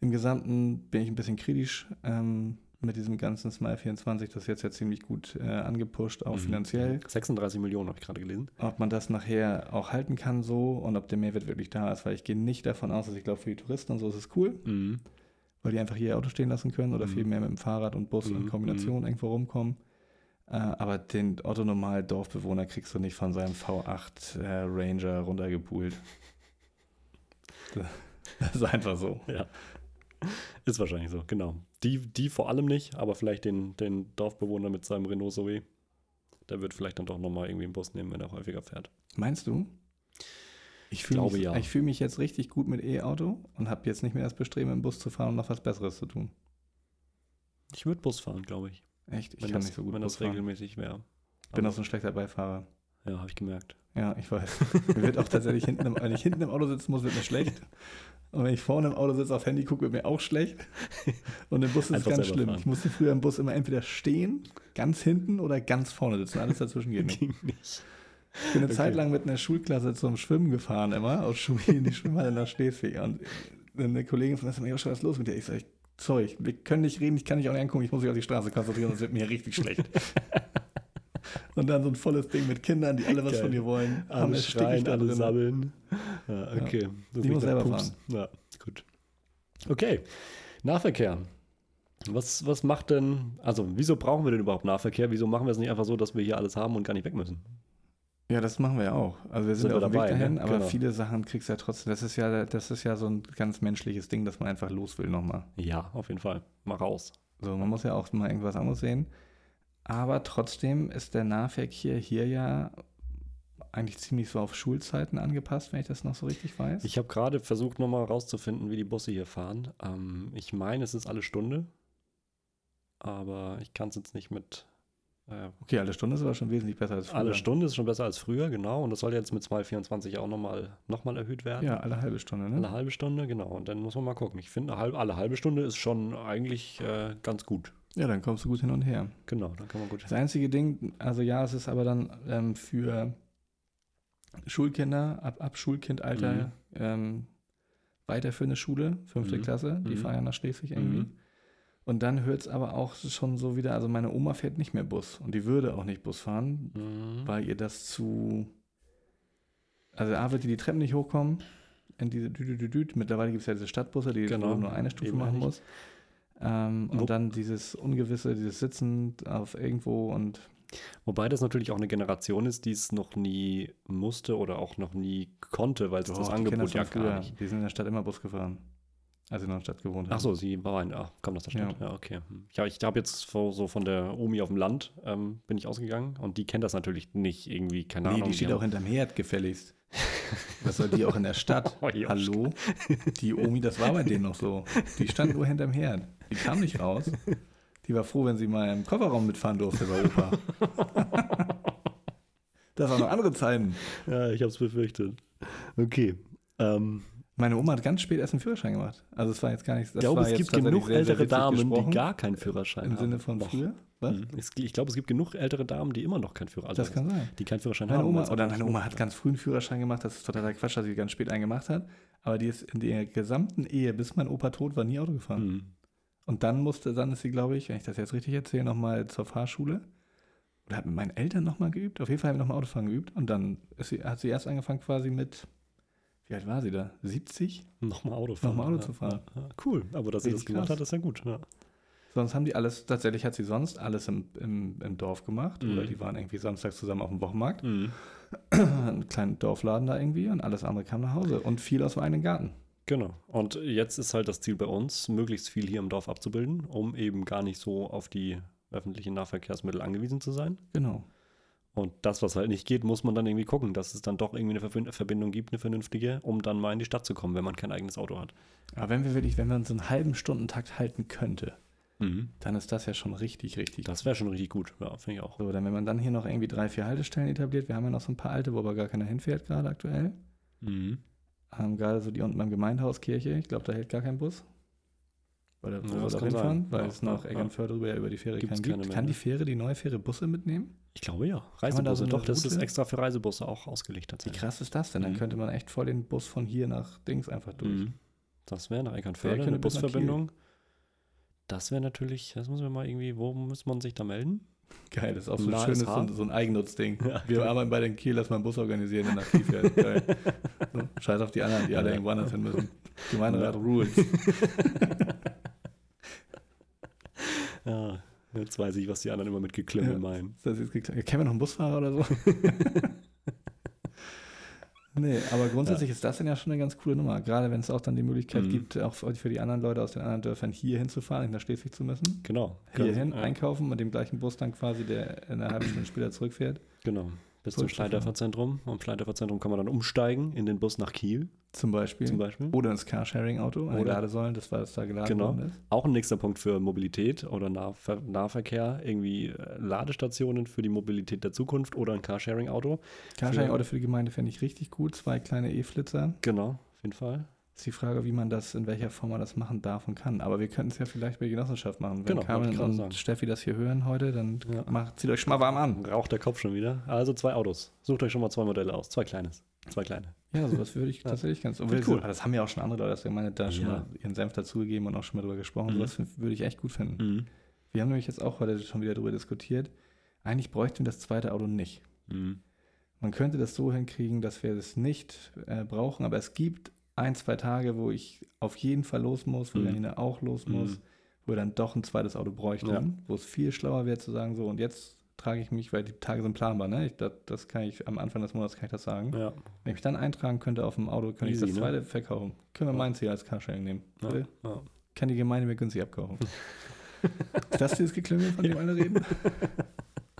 Im Gesamten bin ich ein bisschen kritisch ähm, mit diesem ganzen Smile 24, das ist jetzt ja ziemlich gut äh, angepusht, auch Mhm. finanziell. 36 Millionen habe ich gerade gelesen. Ob man das nachher auch halten kann so und ob der Mehrwert wirklich da ist, weil ich gehe nicht davon aus, dass ich glaube, für die Touristen und so ist es cool, Mhm. Weil die einfach hier ihr Auto stehen lassen können oder Mhm. viel mehr mit dem Fahrrad und Bus in Mhm, Kombination irgendwo rumkommen. Äh, aber den Otto-Normal Dorfbewohner kriegst du nicht von seinem V8 äh, Ranger runtergepult. Das ist einfach so. Ja. Ist wahrscheinlich so, genau. Die, die vor allem nicht, aber vielleicht den, den Dorfbewohner mit seinem Renault Zoe. Der wird vielleicht dann doch nochmal irgendwie einen Bus nehmen, wenn er häufiger fährt. Meinst du? Ich fühle glaube mich, ja. ich fühl mich jetzt richtig gut mit E-Auto und habe jetzt nicht mehr das Bestreben, im Bus zu fahren und noch was Besseres zu tun. Ich würde Bus fahren, glaube ich. Echt? Ich Wenn kann das, nicht so gut wenn Bus das fahren. regelmäßig wäre. Ich bin auch so ein schlechter Beifahrer. Ja, habe ich gemerkt. Ja, ich weiß. mir wird auch tatsächlich hinten, im, wenn ich hinten im Auto sitzen muss, wird mir schlecht. Und wenn ich vorne im Auto sitze, aufs Handy gucke, wird mir auch schlecht. Und im Bus ist es ganz schlimm. fahren. Ich musste früher im Bus immer entweder stehen, ganz hinten oder ganz vorne sitzen. Alles dazwischen geht nicht. Ging nicht. Ich bin eine Okay. Zeit lang mit einer Schulklasse zum Schwimmen gefahren, immer aus Schule in die Schwimmhalle nach Schleswig. Und eine Kollegin von uns hat mir was ist los mit dir? Ich sage, sorry, wir können nicht reden, ich kann nicht auch nicht angucken, ich muss mich auf die Straße konzentrieren, sonst wird mir richtig schlecht. Und dann so ein volles Ding mit Kindern, die alle was Geil. von dir wollen. Alle schreien, alle drin. sammeln. Ja, okay. Das Die muss selber Pups. Ja, gut. Okay. Nahverkehr. Was, was macht denn, also wieso brauchen wir denn überhaupt Nahverkehr? Wieso machen wir es nicht einfach so, dass wir hier alles haben und gar nicht weg müssen? Ja, das machen wir ja auch. Also wir sind, Sind auf dem Weg ne? dahin, aber Genau. viele Sachen kriegst du ja trotzdem. Das ist ja, das ist ja so ein ganz menschliches Ding, dass man einfach los will nochmal. Ja, auf jeden Fall. Mal raus. So, man muss ja auch mal irgendwas anderes sehen. Aber trotzdem ist der Nahverkehr hier ja eigentlich ziemlich so auf Schulzeiten angepasst, wenn ich das noch so richtig weiß. Ich habe gerade versucht, nochmal rauszufinden, wie die Busse hier fahren. Ähm, ich meine, es ist alle Stunde. Aber ich kann es jetzt nicht mit. Okay, alle Stunde ist aber schon wesentlich besser als früher. alle Stunde ist schon besser als früher, genau. Und das soll jetzt mit 224 auch nochmal noch mal erhöht werden. Ja, alle halbe Stunde, ne? Alle halbe Stunde, genau. Und dann muss man mal gucken. Ich finde, alle halbe Stunde ist schon eigentlich äh, ganz gut. Ja, dann kommst du gut hin und her. Genau, dann kann man gut. Das einzige Ding, also ja, es ist aber dann ähm, für Schulkinder, ab, ab Schulkindalter, Mhm. ähm, weiterführende Schule, fünfte Mhm. Klasse, die Mhm. fahren ja nach Schleswig irgendwie. Mhm. Und dann hört es aber auch schon so wieder, also meine Oma fährt nicht mehr Bus und die würde auch nicht Bus fahren, Mhm. weil ihr das zu, also A wird die die Treppen nicht hochkommen, in diese Düdüdüdüd. Mittlerweile gibt es ja diese Stadtbusse, die Genau, nur eine Stufe eben machen muss. Ähm, und dann dieses Ungewisse, dieses Sitzen auf irgendwo und Wobei das natürlich auch eine Generation ist, die es noch nie musste oder auch noch nie konnte, weil es das Angebot ja gar nicht. Die sind in der Stadt immer Bus gefahren, als sie in der Stadt gewohnt haben. Ach so, sie war ein. Ach, komm, das da stimmt. Ja, okay. Hm. Ja, ich habe jetzt so, so von der Omi auf dem Land ähm, bin ich ausgegangen und die kennt das natürlich nicht irgendwie, keine Nee, Ahnung. die steht haben- auch hinterm Herd gefälligst. Was soll die auch in der Stadt? Oh. Hallo? Die Omi, das war bei denen noch so. Die stand nur hinterm Herd. Die kam nicht raus. Die war froh, wenn sie mal im Kofferraum mitfahren durfte bei Opa. Das waren noch andere Zeiten. Ja, ich habe es befürchtet. Okay. Ähm, Meine Oma hat ganz spät erst einen Führerschein gemacht. Also es war jetzt gar nicht. ich glaube, es gibt genug sehr, ältere Damen, die gar keinen Führerschein Im haben. Sinne von Noch. früher? Was? Hm. Es- Ich glaube, es gibt genug ältere Damen, die immer noch keinen Führerschein Das kann sein. die keinen Führerschein Meine haben. Oma, oder meine Oma hat ganz früh einen Führerschein gemacht. Das ist totaler Quatsch, dass sie ganz spät einen gemacht hat. Aber die ist in der gesamten Ehe, bis mein Opa tot war, nie Auto gefahren. Hm. Und dann musste, dann ist sie, glaube ich, wenn ich das jetzt richtig erzähle, nochmal zur Fahrschule. Oder hat mit meinen Eltern nochmal geübt. Auf jeden Fall haben wir nochmal Autofahren geübt. Und dann sie, hat sie erst angefangen quasi mit, wie alt war sie da? 70? Nochmal Auto fahren. Nochmal Auto ja, zu fahren. Ja. Cool, aber dass sie das Richtig gemacht krass. hat, ist ja gut. Sonst haben die alles, tatsächlich hat sie sonst alles im, im, im Dorf gemacht. Mhm. Oder die waren irgendwie samstags zusammen auf dem Wochenmarkt. Mhm. Einen kleinen Dorfladen da irgendwie. Und alles andere kam nach Hause. Und viel aus dem eigenen Garten. Genau. Und jetzt ist halt das Ziel bei uns, möglichst viel hier im Dorf abzubilden, um eben gar nicht so auf die öffentlichen Nahverkehrsmittel angewiesen zu sein. Genau. Und das, was halt nicht geht, muss man dann irgendwie gucken, dass es dann doch irgendwie eine Verbind- Verbindung gibt, eine vernünftige, um dann mal in die Stadt zu kommen, wenn man kein eigenes Auto hat. Aber wenn wir wirklich, wenn uns so einen halben Stundentakt halten könnte, Mhm. dann ist das ja schon richtig, richtig Das wäre schon richtig gut. Ja, finde ich auch. So, dann wenn man dann hier noch irgendwie drei, vier Haltestellen etabliert, wir haben ja noch so ein paar alte, wo aber gar keiner hinfährt gerade aktuell. Mhm. Ähm, gerade so die unten beim Gemeindehauskirche, ich glaube, da hält gar kein Bus. Weil der Ja, soll kann hinfahren, weil Ja, es nach ja, Eckernförde rüber ja über die Fähre Gibt's keinen keine gibt. Kann die? Fähre, die neue Fähre Busse mitnehmen? Ich glaube ja. man da Reisebusse, so doch, das ist extra für Reisebusse auch ausgelegt Wie krass ist das denn? Dann Mhm. könnte man echt voll den Bus von hier nach Dings einfach durch. Mhm. Das wäre nach Eckernförde könnte eine? Busverbindung. Das wäre natürlich, das müssen wir mal irgendwie, wo muss man sich da melden? Geil, das ist auch so ein Na, schönes, so, so ein Eigennutzding. Ja, Wir arbeiten bei den Kiel, lass mal einen Bus organisieren und nach Kiel fährt. Geil. Scheiß auf die anderen, die alle Ja. irgendwo anders hin müssen. Gemeinderat Ja. Rules. Ja, jetzt weiß ich, was die anderen immer mit Geklimmel Ja. meinen. Ist das jetzt geklappt? Kennen wir noch einen Busfahrer oder so? nee, aber grundsätzlich ist das dann ja schon eine ganz coole Nummer. Gerade wenn es auch dann die Möglichkeit Mhm. gibt, auch für die anderen Leute aus den anderen Dörfern hier hinzufahren, nach Schleswig zu müssen. Genau. Hierhin, ja, einkaufen und dem gleichen Bus dann quasi, der in einer halben Stunde später zurückfährt. Genau. Bis zum. Schleiderverzentrum. Am Schleiderverzentrum kann man dann umsteigen in den Bus nach Kiel Zum Beispiel. zum Beispiel. Oder ins Carsharing-Auto, an Ladesäulen, das war das da geladen Genau. worden ist. Auch ein nächster Punkt für Mobilität oder Nahver Nahverkehr, irgendwie äh, Ladestationen für die Mobilität der Zukunft oder ein Carsharing-Auto. Carsharing-Auto für die Gemeinde fände ich richtig gut. Zwei kleine E-Flitzer. Genau, auf jeden Fall. Ist die Frage, wie man das, in welcher Form man das machen darf und kann. Aber wir könnten es ja vielleicht bei Genossenschaft machen. Wenn Genau, Carmen und sagen. Steffi das hier hören heute, dann Ja. macht, zieht euch schon mal warm an. Raucht der Kopf schon wieder. Also zwei Autos. Sucht euch schon mal zwei Modelle aus. Zwei kleines. Zwei kleine. Ja, sowas würde ich tatsächlich ganz. Ich cool. Das haben ja auch schon andere Leute aus der Gemeinde da schon Ja. mal ihren Senf dazugegeben und auch schon mal drüber gesprochen. Mhm. Sowas würde ich echt gut finden. Mhm. Wir haben nämlich jetzt auch heute schon wieder darüber diskutiert. Eigentlich bräuchten wir das zweite Auto nicht. Mhm. Man könnte das so hinkriegen, dass wir das nicht äh, brauchen, aber es gibt ein, zwei Tage, wo ich auf jeden Fall los muss, wo Mhm. Janina auch los Mhm. muss, wo wir dann doch ein zweites Auto bräuchten, Ja. wo es viel schlauer wäre zu sagen, so und jetzt trage ich mich, weil die Tage sind planbar, ne? Ich, das, das kann ich am Anfang des Monats kann ich das sagen. Ja. Wenn ich mich dann eintragen könnte auf dem Auto, könnte ich Easy, das ne? zweite verkaufen. Können wir Ja. meins hier als Carsharing nehmen. Ja. Kann die Gemeinde mir günstig abkaufen. Ist das dieses Geklüngel, von dem alle reden?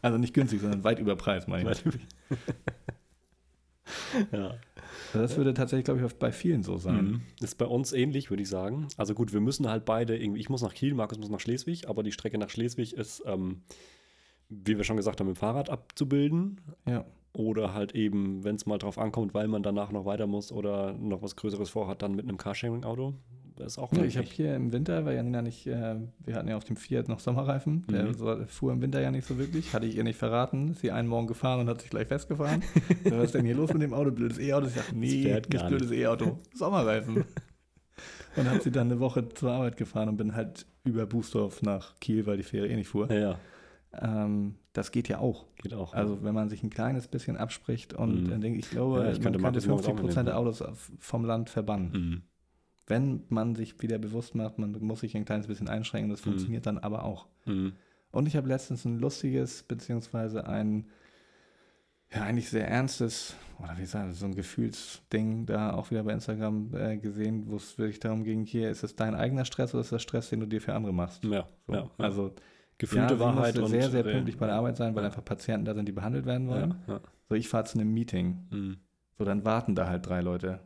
Also nicht günstig, sondern weit über Preis, meine ich. ja. Das würde tatsächlich, glaube ich, bei vielen so sein. Mhm. Ist bei uns ähnlich, würde ich sagen. Also gut, wir müssen halt beide irgendwie, ich muss nach Kiel, Markus muss nach Schleswig, aber die Strecke nach Schleswig ist, ähm, wie wir schon gesagt haben, mit dem Fahrrad abzubilden. Ja. Oder halt eben, wenn es mal drauf ankommt, weil man danach noch weiter muss oder noch was Größeres vorhat, dann mit einem Carsharing-Auto. Das ist auch Ja, ich habe hier im Winter, weil Janina nicht, äh, wir hatten ja auf dem Fiat noch Sommerreifen, der Mhm. so, fuhr im Winter ja nicht so wirklich, hatte ich ihr nicht verraten, ist sie einen Morgen gefahren und hat sich gleich festgefahren. was ist denn hier los mit dem Auto? Blödes E-Auto? Ich dachte, nee, nicht blödes E-Auto, Sommerreifen. und habe sie dann eine Woche zur Arbeit gefahren und bin halt über Bußdorf nach Kiel, weil die Fähre eh nicht fuhr. Ja, ja, Ähm, das geht ja auch. geht auch. Also wenn man sich ein kleines bisschen abspricht und Mhm. dann denke ich, glaube, Ja, ich könnte man könnte Markus morgens auch 50 Prozent der. Autos vom Land verbannen mhm. Wenn man sich wieder bewusst macht, man muss sich ein kleines bisschen einschränken, das Mhm. funktioniert dann aber auch. Mhm. Und ich habe letztens ein lustiges, beziehungsweise ein, ja, eigentlich sehr ernstes, oder wie sagen, so ein Gefühlsding da auch wieder bei Instagram äh, gesehen, wo es wirklich darum ging, hier, ist es dein eigener Stress oder ist das Stress, den du dir für andere machst? Ja, So. ja, ja. Also gefühlte ja, Wahrheit und sehr, sehr pünktlich bei der Arbeit sein, weil einfach Patienten da sind, die behandelt werden wollen. Ja, ja. So, ich fahre zu einem Meeting. Mhm. So, dann warten da halt drei Leute.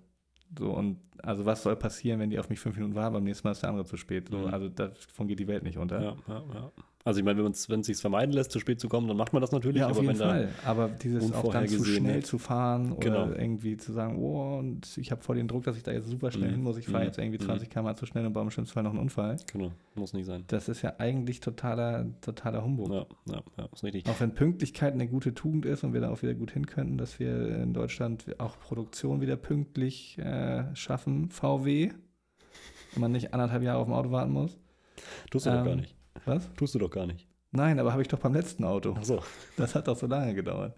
So, und also was soll passieren, wenn die auf mich fünf Minuten warten, beim nächsten Mal ist der andere zu spät. So, Mhm. also davon geht die Welt nicht unter. Ja, ja, ja. Also ich meine, wenn es sich vermeiden lässt, zu spät zu kommen, dann macht man das natürlich. Ja, auf aber jeden Fall. Aber dieses auch dann zu schnell zu fahren oder Genau. irgendwie zu sagen, oh, und ich habe voll den Druck, dass ich da jetzt super schnell Mhm. hin muss. Ich fahre Mhm. jetzt irgendwie Mhm. 20 km zu schnell und baue im schlimmsten Fall noch einen Unfall. Genau, muss nicht sein. Das ist ja eigentlich totaler, totaler Humbug. Ja, ja, ja, ist richtig. Auch wenn Pünktlichkeit eine gute Tugend ist und wir da auch wieder gut hin könnten, dass wir in Deutschland auch Produktion wieder pünktlich äh, schaffen, VW, und man nicht anderthalb Jahre auf dem Auto warten muss. Tust du doch gar ähm, nicht. Was? Tust du doch gar nicht. Nein, aber habe ich doch beim letzten Auto. Ach so. Das hat doch so lange gedauert.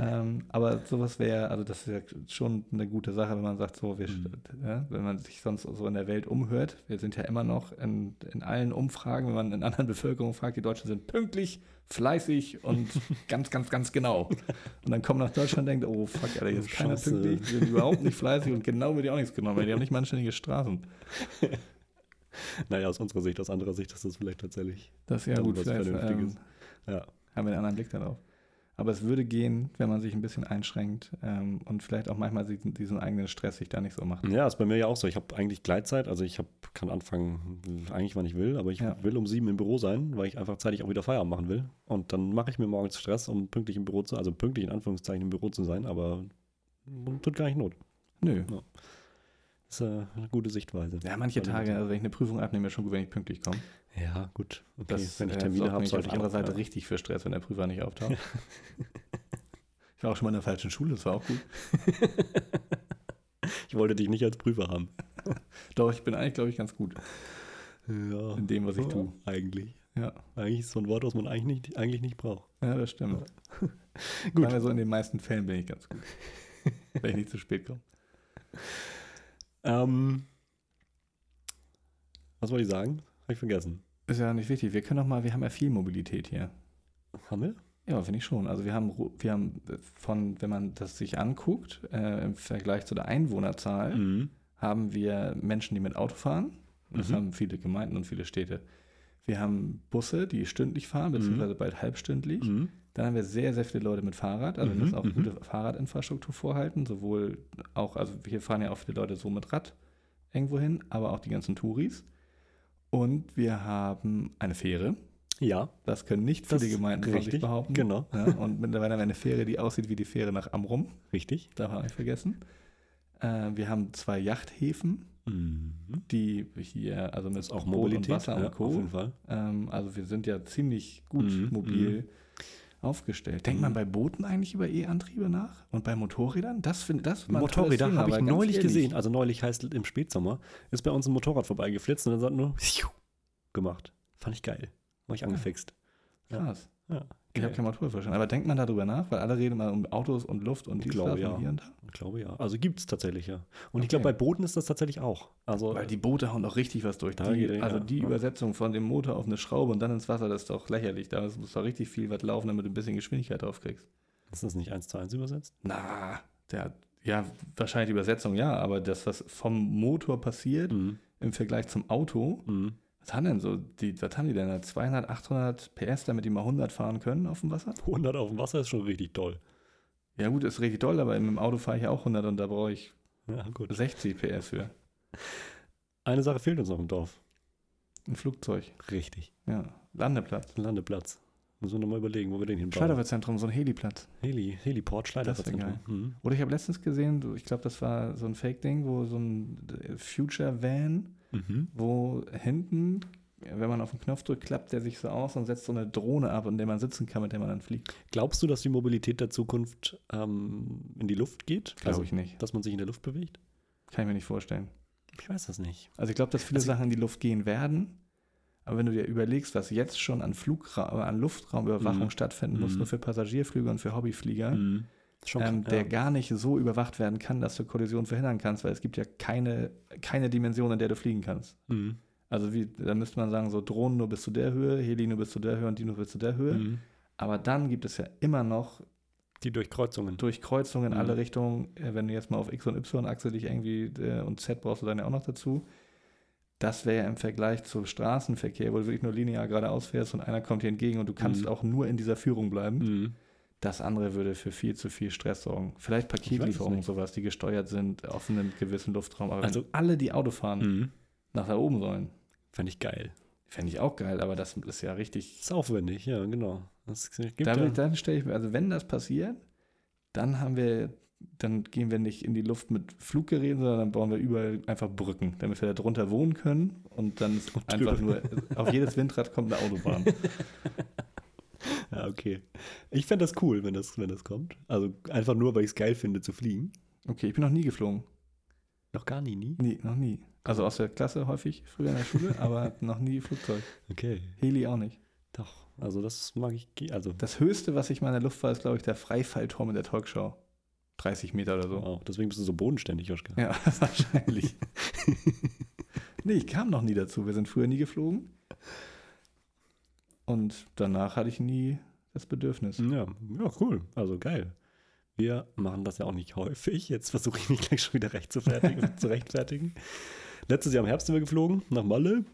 ähm, aber sowas wäre, also das ist ja schon eine gute Sache, wenn man sagt, so, wir, Mhm. ja, wenn man sich sonst so in der Welt umhört, wir sind ja immer noch in, in allen Umfragen, wenn man in anderen Bevölkerungen fragt, die Deutschen sind pünktlich, fleißig und ganz, ganz, ganz genau. Und dann kommt nach Deutschland und denkt, oh fuck, Alter, hier ist Oh, keiner Scheiße. pünktlich, die sind überhaupt nicht fleißig und genau wird die auch nichts genommen, weil die haben nicht mal anständige Straßen. Naja, aus unserer Sicht, aus anderer Sicht ist das vielleicht tatsächlich Das ist ja gut, was vielleicht Vernünftiges. ähm, Ja. haben wir einen anderen Blick darauf. Aber es würde gehen, wenn man sich ein bisschen einschränkt ähm, und vielleicht auch manchmal diesen, diesen, eigenen Stress sich da nicht so macht. Ja, ist bei mir ja auch so. Ich habe eigentlich Gleitzeit, also ich hab, kann anfangen, eigentlich wann ich will, aber ich ja. will um sieben im Büro sein, weil ich einfach zeitig auch wieder Feierabend machen will. Und dann mache ich mir morgens Stress, um pünktlich im Büro zu, also pünktlich in Anführungszeichen im Büro zu sein, aber tut gar nicht Not. Nö. Ja. Das ist äh, eine gute Sichtweise. Ja, manche Tage, also wenn ich eine Prüfung abnehme, ist schon gut, wenn ich pünktlich komme. Ja, gut. Okay. Das, wenn ich Termine habe, sollte ich auf andere Seite richtig für Stress, wenn der Prüfer nicht auftaucht. ich war auch schon mal in der falschen Schule, das war auch gut. ich wollte dich nicht als Prüfer haben. Doch, ich bin eigentlich, glaube ich, ganz gut. Ja. In dem, was ich tue. Eigentlich. Ja. Eigentlich ist so ein Wort, was man eigentlich nicht, eigentlich nicht braucht. Ja, das stimmt. gut. Sagen wir so, in den meisten Fällen bin ich ganz gut. wenn ich nicht zu spät komme. Ähm, was wollte ich sagen? Habe ich vergessen. Ist ja nicht wichtig. Wir können doch mal, wir haben ja viel Mobilität hier. Haben wir? Ja, finde ich schon. Also wir haben, wir haben von, wenn man das sich anguckt, äh, im Vergleich zu der Einwohnerzahl, mhm. haben wir Menschen, die mit Auto fahren. Das mhm. haben viele Gemeinden und viele Städte. Wir haben Busse, die stündlich fahren, beziehungsweise mhm. bald halbstündlich. Mhm. Dann haben wir sehr, sehr viele Leute mit Fahrrad, also wir müssen auch mhm. gute Fahrradinfrastruktur vorhalten, sowohl auch, also hier fahren ja auch viele Leute so mit Rad irgendwo hin, aber auch die ganzen Touris. Und wir haben eine Fähre. Ja. Das können nicht viele das Gemeinden richtig, von sich behaupten. Genau. Ja, und mittlerweile haben wir eine Fähre, die aussieht wie die Fähre nach Amrum. Richtig. Darf man nicht vergessen. Äh, wir haben zwei Yachthäfen, mhm. die hier, also mit auch Mobilität, und Wasser ja, und Co. Auf jeden Fall. Ähm, also wir sind ja ziemlich gut Mhm, mobil aufgestellt. Denkt Mhm. man bei Booten eigentlich über E-Antriebe nach? Und bei Motorrädern? Das finde das Motorräder habe ich neulich ehrlich, gesehen. Also neulich heißt im Spätsommer, ist bei uns ein Motorrad vorbeigeflitzt und dann hat nur gemacht. Fand ich geil. War ich angefixt. Ja. Krass. Ja. Ich habe kein Motorradführerschein. Aber denkt man darüber nach? Weil alle reden mal um Autos und Luft und Ich dies, glaube, ja. und hier und da. Ich glaube ja. Also gibt es tatsächlich ja. Und ich Okay. glaube, bei Booten ist das tatsächlich auch. Also Weil die Boote hauen doch richtig was durch. Die, geht- also die ja. Übersetzung von dem Motor auf eine Schraube und dann ins Wasser, das ist doch lächerlich. Da muss doch richtig viel was laufen, damit du ein bisschen Geschwindigkeit draufkriegst. ist das nicht eins zu eins übersetzt? Na, der, ja, wahrscheinlich die Übersetzung ja, aber das, was vom Motor passiert Mhm. im Vergleich zum Auto, Mhm. Was haben denn so, die, was haben die denn da? 200, 800 PS, damit die mal 100 fahren können auf dem Wasser? 100 auf dem Wasser ist schon richtig toll. Ja gut, ist richtig toll, aber dem Auto fahre ich ja auch 100 und da brauche ich Ja, gut. 60 PS für. Eine Sache fehlt uns noch im Dorf. Ein Flugzeug, Richtig. ja. Landeplatz. Landeplatz. Müssen wir nochmal überlegen, wo wir den hinbauen. Schleuderwehrzentrum, so ein Heliplatz. Heli, Heliport, wär Mhm. Oder ich habe letztens gesehen, ich glaube, das war so ein Fake-Ding, wo so ein Future-Van, Mhm. wo hinten, wenn man auf den Knopf drückt, klappt der sich so aus und setzt so eine Drohne ab, in der man sitzen kann, mit der man dann fliegt. Glaubst du, dass die Mobilität der Zukunft ähm, in die Luft geht? Glaube Also, ich nicht. Dass man sich in der Luft bewegt? Kann ich mir nicht vorstellen. Ich weiß das nicht. Also ich glaube, dass viele Also- Sachen in die Luft gehen werden. Aber wenn du dir überlegst, was jetzt schon an Flugraum, an Luftraumüberwachung Mhm. stattfinden muss, Mhm. nur für Passagierflüge und für Hobbyflieger, Mhm. Ähm, ja. der gar nicht so überwacht werden kann, dass du Kollisionen verhindern kannst, weil es gibt ja keine, keine Dimension, in der du fliegen kannst. Mhm. Also wie, da müsste man sagen, so Drohnen nur bis zu der Höhe, Heli nur bis zu der Höhe und die nur bis zu der Höhe. Mhm. Aber dann gibt es ja immer noch Die Durchkreuzungen. Durchkreuzungen in Mhm. alle Richtungen. Äh, Wenn du jetzt mal auf X- und Y-Achse dich irgendwie äh, und Z brauchst du dann ja auch noch dazu. Das wäre ja im Vergleich zum Straßenverkehr, wo du wirklich nur linear geradeaus fährst und einer kommt dir entgegen und du kannst Mhm. auch nur in dieser Führung bleiben. Das andere würde für viel zu viel Stress sorgen. Vielleicht Paketlieferungen und sowas, die gesteuert sind auf einem gewissen Luftraum. Aber Also- wenn alle, die Auto fahren, Mhm. nach da oben sollen, Fände ich geil. fände ich auch geil, aber das ist ja richtig. Ist aufwendig, ja, genau. Das gibt Da, ja, dann stelle ich mir, also wenn das passiert, dann haben wir, dann gehen wir nicht in die Luft mit Fluggeräten, sondern dann bauen wir überall einfach Brücken, damit wir da drunter wohnen können und dann ist Und einfach drüber. nur, auf jedes Windrad kommt eine Autobahn. ja, okay. Ich fände das cool, wenn das, wenn das kommt. Also einfach nur, weil ich es geil finde, zu fliegen. Okay, ich bin noch nie geflogen. Noch gar nie, nie? Nie, noch nie. Also aus der Klasse häufig, früher in der Schule, aber noch nie Flugzeug. Okay. Heli auch nicht. Doch. Also das mag ich. Also Das höchste, was ich mal in der Luft war, ist, glaube ich, der Freifallturm in der Talkshow. 30 Meter oder so. wow. deswegen bist du so bodenständig, Joschka. Ja, wahrscheinlich. nee, ich kam noch nie dazu. Wir sind früher nie geflogen. Und danach hatte ich nie das Bedürfnis. Ja, ja, cool. Also geil. Wir machen das ja auch nicht häufig. Jetzt versuche ich mich gleich schon wieder recht zu, zu rechtfertigen. Letztes Jahr im Herbst sind wir geflogen nach Malle.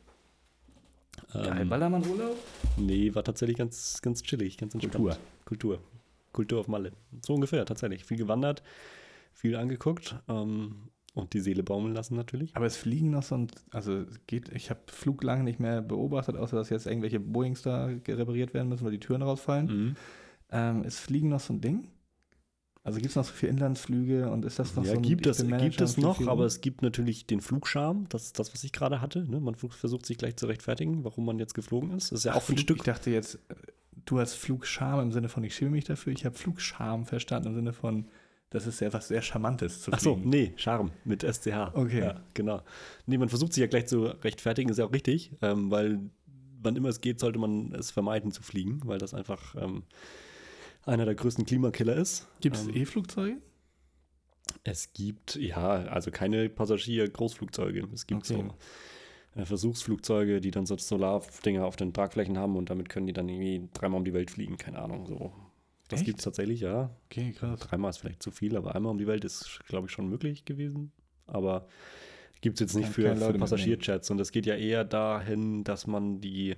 Geil, Ähm, Ballermann-Urlaub? nee, war tatsächlich ganz, ganz chillig, ganz entspannt. Kultur. Kultur. Kultur auf Malle. So ungefähr, tatsächlich. Viel gewandert, viel angeguckt ähm, und die Seele baumeln lassen natürlich. Aber es fliegen noch so ein, also geht, ich habe Flug lange nicht mehr beobachtet, außer dass jetzt irgendwelche Boeings da repariert werden müssen, weil die Türen rausfallen. Mhm. Ähm, ist Fliegen noch so ein Ding? Also gibt es noch so viele Inlandsflüge und ist das noch ja, so ein gibt es, gibt es noch, fliege aber es gibt natürlich den Flugscham, das ist das, was ich gerade hatte. Ne? Man versucht sich gleich zu rechtfertigen, warum man jetzt geflogen ist. Das ist ja Ach, auch ein Flug, Stück Ich dachte jetzt, äh, du hast Flugscham im Sinne von, ich schäme mich dafür. Ich habe Flugscham verstanden im Sinne von, das ist ja was sehr Charmantes zu Ach so, fliegen. nee, Charme mit SCH. Okay. Ja, genau. Nee, man versucht sich ja gleich zu rechtfertigen, ist ja auch richtig, ähm, weil wann immer es geht, sollte man es vermeiden zu fliegen, weil das einfach ähm, einer der größten Klimakiller ist. Gibt es Ähm, E-Flugzeuge? Es gibt, ja, also keine Passagier-Großflugzeuge. Es gibt Okay. so äh, Versuchsflugzeuge, die dann so Solardinger auf den Tragflächen haben und damit können die dann irgendwie dreimal um die Welt fliegen, keine Ahnung, so. Das gibt es tatsächlich, ja. Okay, krass. Dreimal ist vielleicht zu viel, aber einmal um die Welt ist, glaube ich, schon möglich gewesen. Aber gibt es jetzt nicht für, für Leute Passagierjets. Und es geht ja eher dahin, dass man die,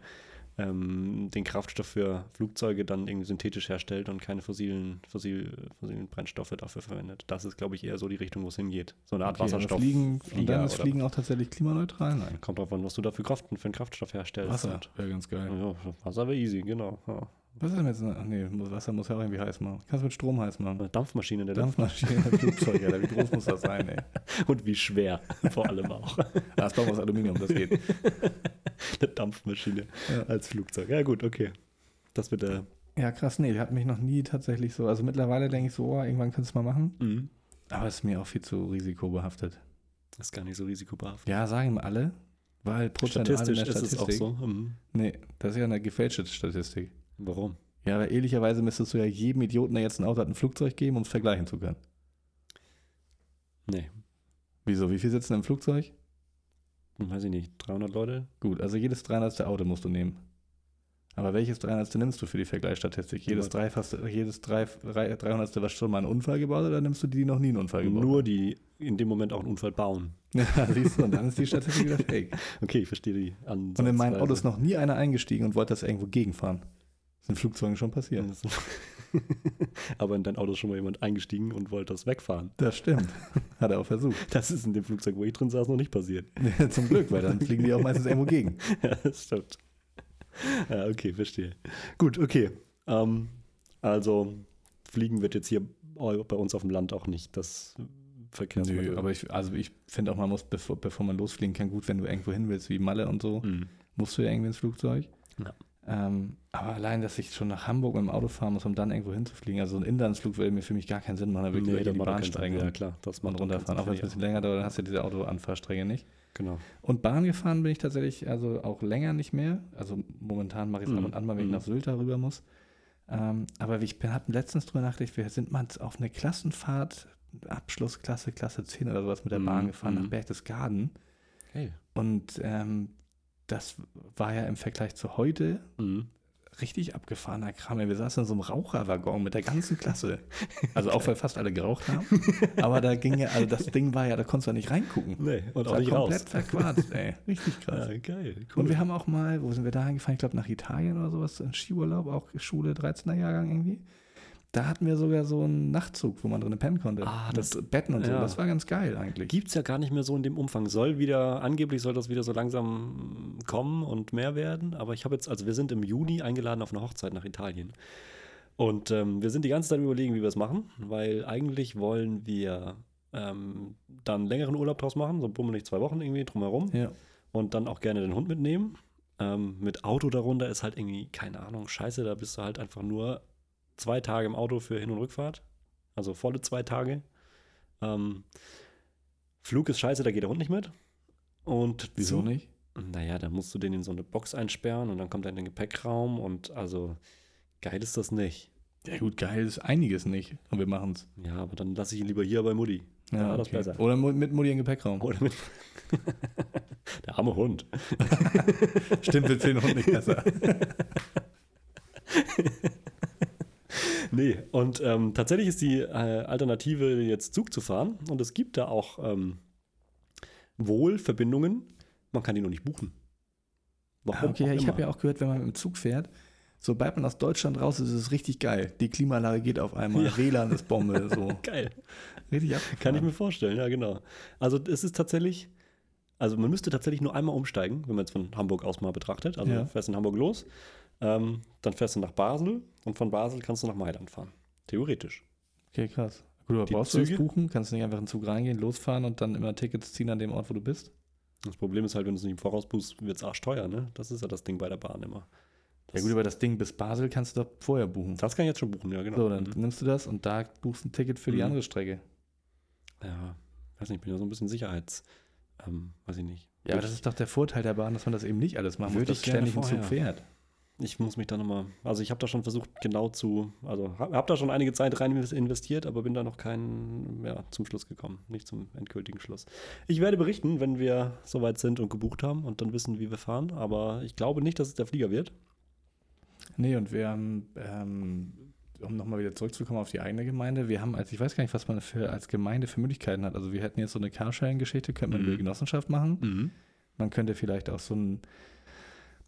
ähm, den Kraftstoff für Flugzeuge dann irgendwie synthetisch herstellt und keine fossilen, fossil, fossilen Brennstoffe dafür verwendet. Das ist, glaube ich, eher so die Richtung, wo es hingeht. So eine Art Okay, aber Wasserstoff. Fliegen, und dann ist Fliegen auch tatsächlich klimaneutral? Nein. Kommt drauf an, was du da für, Kraft, für einen Kraftstoff herstellst. Wasser wäre ganz geil. ja, Wasser wäre easy, genau. Ja. Was ist denn jetzt? Ach nee, Wasser muss ja auch irgendwie heiß machen. Kannst du mit Strom heiß machen. Eine Dampfmaschine in der Dampfmaschine, Flugzeug, Alter. Wie groß muss das sein, ey? Und wie schwer, vor allem auch. Das bauen wir aus Aluminium, das geht. Eine Dampfmaschine Ja. als Flugzeug. Ja, gut, okay. Das wird der. Ja, krass, nee, hat mich noch nie tatsächlich so. Also mittlerweile denke ich so, oh, irgendwann könntest du mal machen. Mhm. Aber es ist mir auch viel zu risikobehaftet. Das ist gar nicht so risikobehaftet. Ja, sagen alle, weil prozentual in Statistisch der ist es auch Statistik. so. Mhm. Nee, das ist ja eine gefälschte Statistik. Warum? Ja, weil ehrlicherweise müsstest du ja jedem Idioten, der jetzt ein Auto hat, ein Flugzeug geben, um es vergleichen zu können. Nee, Wieso? Wie viel sitzen im Flugzeug? weiß ich nicht. 300 Leute? Gut, also jedes 300. Auto musst du nehmen. Aber welches 300. nimmst du für die Vergleichsstatistik? Jedes, jedes drei, drei- 300. was schon mal einen Unfall gebaut oder nimmst du die, die noch nie einen Unfall gebaut Nur die in dem Moment auch einen Unfall bauen. Ja, siehst du, und dann ist die Statistik wieder fake. Okay, ich verstehe die Und in meinem Auto ist noch nie einer eingestiegen und wollte das irgendwo gegenfahren. Das ist in Flugzeugen schon passiert. Aber in dein Auto ist schon mal jemand eingestiegen und wollte das wegfahren. Das stimmt. Hat er auch versucht. Das ist in dem Flugzeug, wo ich drin saß, noch nicht passiert. Zum Glück, weil dann fliegen die auch meistens irgendwo gegen. Ja, das stimmt. Ja, okay, verstehe. Gut, okay. Ähm, also, Fliegen wird jetzt hier bei uns auf dem Land auch nicht das Verkehrsmittel. Nö, aber ich, also ich finde auch, man muss, bevor, bevor man losfliegen kann, gut, wenn du irgendwo hin willst, wie Malle und so, Mhm. musst du ja irgendwie ins Flugzeug. Ja. Ähm, aber allein, dass ich schon nach Hamburg mit dem Auto fahren muss, um dann irgendwo hinzufliegen, also ein Inlandsflug würde mir für mich gar keinen Sinn machen, da würde ich Nee, in die macht auch Bahn keinen Sinn. steigen Ja, klar. Das und runterfahren. Auch wenn es ein bisschen länger dauert, dann hast du diese Autoanfahrstrecke nicht. Genau. Und Bahn gefahren bin ich tatsächlich also auch länger nicht mehr. Also momentan mache ich es ab Mhm. und an mal, wenn ich Mhm. nach Sylt darüber muss. Ähm, aber ich habe letztens drüber nachgedacht, wir sind mal auf eine Klassenfahrt, Abschlussklasse, Klasse 10 oder sowas mit der Mhm. Bahn gefahren Mhm. nach Berchtesgaden. Hey. Und ähm, das war ja im Vergleich zu heute Mhm. richtig abgefahrener Kram. Wir saßen in so einem Raucherwaggon mit der ganzen Klasse. Also auch weil fast alle geraucht haben. Aber da ging ja, also das Ding war ja, da konntest du ja nicht reingucken. Nee, und Das auch war nicht komplett raus. verquarzt, ey. Richtig krass. Ja, geil. Und wir haben auch mal, wo sind wir da hingefahren? Ich glaube nach Italien oder sowas, in Skiurlaub, auch Schule, 13er Jahrgang irgendwie. Da hatten wir sogar so einen Nachtzug, wo man drin pennen konnte. Ah, Mit das- Betten und so. ja. Das war ganz geil eigentlich. Gibt es ja gar nicht mehr so in dem Umfang. Soll wieder, angeblich soll das wieder so langsam kommen und mehr werden. Aber ich habe jetzt, also wir sind im Juni eingeladen auf eine Hochzeit nach Italien. Und ähm, wir sind die ganze Zeit überlegen, wie wir es machen, weil eigentlich wollen wir ähm, dann einen längeren Urlaub draus machen, so bummelig zwei Wochen irgendwie drumherum. Ja. Und dann auch gerne den Hund mitnehmen. Ähm, mit Auto darunter ist halt irgendwie, keine Ahnung, scheiße, da bist du halt einfach nur zwei Tage im Auto für Hin- und Rückfahrt. Also volle zwei Tage. Ähm, Flug ist scheiße, da geht der Hund nicht mit. Und Wieso nicht? Naja, da musst du den in so eine Box einsperren und dann kommt er in den Gepäckraum und also geil ist das nicht. Ja gut, geil ist einiges nicht. Und wir machen es. Ja, aber dann lasse ich ihn lieber hier bei Mutti. Ja, das ist besser. Oder mit Mutti im Gepäckraum. Oder mit der arme Hund. Stimmt, für den Hund nicht besser. Nee, und ähm, tatsächlich ist die äh, Alternative, jetzt Zug zu fahren. Und es gibt da auch ähm, wohl Verbindungen. Man kann die nur nicht buchen. Ah, okay, ich habe ja auch gehört, wenn man mit dem Zug fährt, Sobald man aus Deutschland raus ist, ist es richtig geil. Die Klimaanlage geht auf einmal, Ja. WLAN ist Bombe, so. Geil. Richtig abgefahren. Kann ich mir vorstellen, ja, genau. Also es ist tatsächlich, also man müsste tatsächlich nur einmal umsteigen, wenn man jetzt von Hamburg aus mal betrachtet. Also Ja. fährst in Hamburg los, ähm, dann fährst du nach Basel und von Basel kannst du nach Mailand fahren. Theoretisch. Okay, krass. Gut, aber Die brauchst du das Züge? buchen? Kannst du nicht einfach in den Zug reingehen, losfahren und dann immer Tickets ziehen an dem Ort, wo du bist? Das Problem ist halt, wenn du es nicht im Voraus buchst, wird es arschteuer, ne? Das ist ja das Ding bei der Bahn immer. Das, Ja gut, aber das Ding bis Basel kannst du doch vorher buchen. das kann ich jetzt schon buchen, ja, genau. So, dann Mhm. nimmst du das und da buchst ein Ticket für die Mhm. andere Strecke. Ja, weiß nicht, ich bin ja so ein bisschen Sicherheits, ähm, weiß ich nicht. Ja, aber das ist doch der Vorteil der Bahn, dass man das eben nicht alles machen muss, dass ständig ein Zug fährt. Ich muss mich da nochmal, also ich habe da schon versucht, genau zu, also habe hab da schon einige Zeit rein investiert, aber bin da noch kein, ja, zum Schluss gekommen, nicht zum endgültigen Schluss. Ich werde berichten, wenn wir soweit sind und gebucht haben und dann wissen, wie wir fahren, aber ich glaube nicht, dass es der Flieger wird. Nee, und wir haben, ähm, um nochmal wieder zurückzukommen auf die eigene Gemeinde, wir haben, als ich weiß gar nicht, was man für, als Gemeinde für Möglichkeiten hat. Also wir hätten jetzt so eine Carsharing-Geschichte, könnte man Mhm. über die Genossenschaft machen. Man könnte vielleicht auch so ein,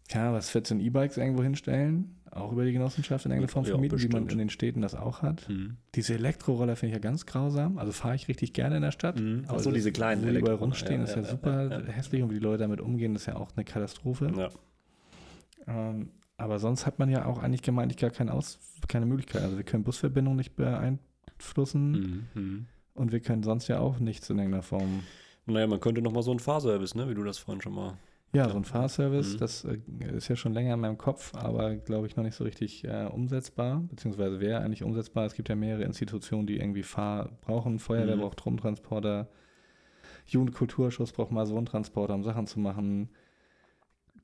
keine Ahnung, was 14 E-Bikes irgendwo hinstellen, auch über die Genossenschaft in irgendeiner Form Ja, vermieten, wie man in den Städten das auch hat. Mhm. Diese Elektroroller finde ich ja ganz grausam. Also fahre ich richtig gerne in der Stadt. Mhm. Aber so, diese kleinen die überall rumstehen, ja, ist ja, ja, super ja, ja. hässlich und wie die Leute damit umgehen, ist ja auch eine Katastrophe. Ja. Ähm, aber sonst hat man ja auch eigentlich gemeint, gar keine, Aus keine Möglichkeit. Also wir können Busverbindungen nicht beeinflussen Mhm. Mhm. und wir können sonst ja auch nichts in irgendeiner Form. Naja, man könnte nochmal so einen Fahrservice, ne, wie du das vorhin schon mal. Ja, so ein Fahrservice, Mhm. das äh, ist ja schon länger in meinem Kopf, aber glaube ich noch nicht so richtig äh, umsetzbar, beziehungsweise wäre eigentlich umsetzbar. Es gibt ja mehrere Institutionen, die irgendwie Fahr brauchen. Feuerwehr Mhm. braucht Trummtransporter, Jugendkulturschuss braucht mal so einen Transporter, um Sachen zu machen.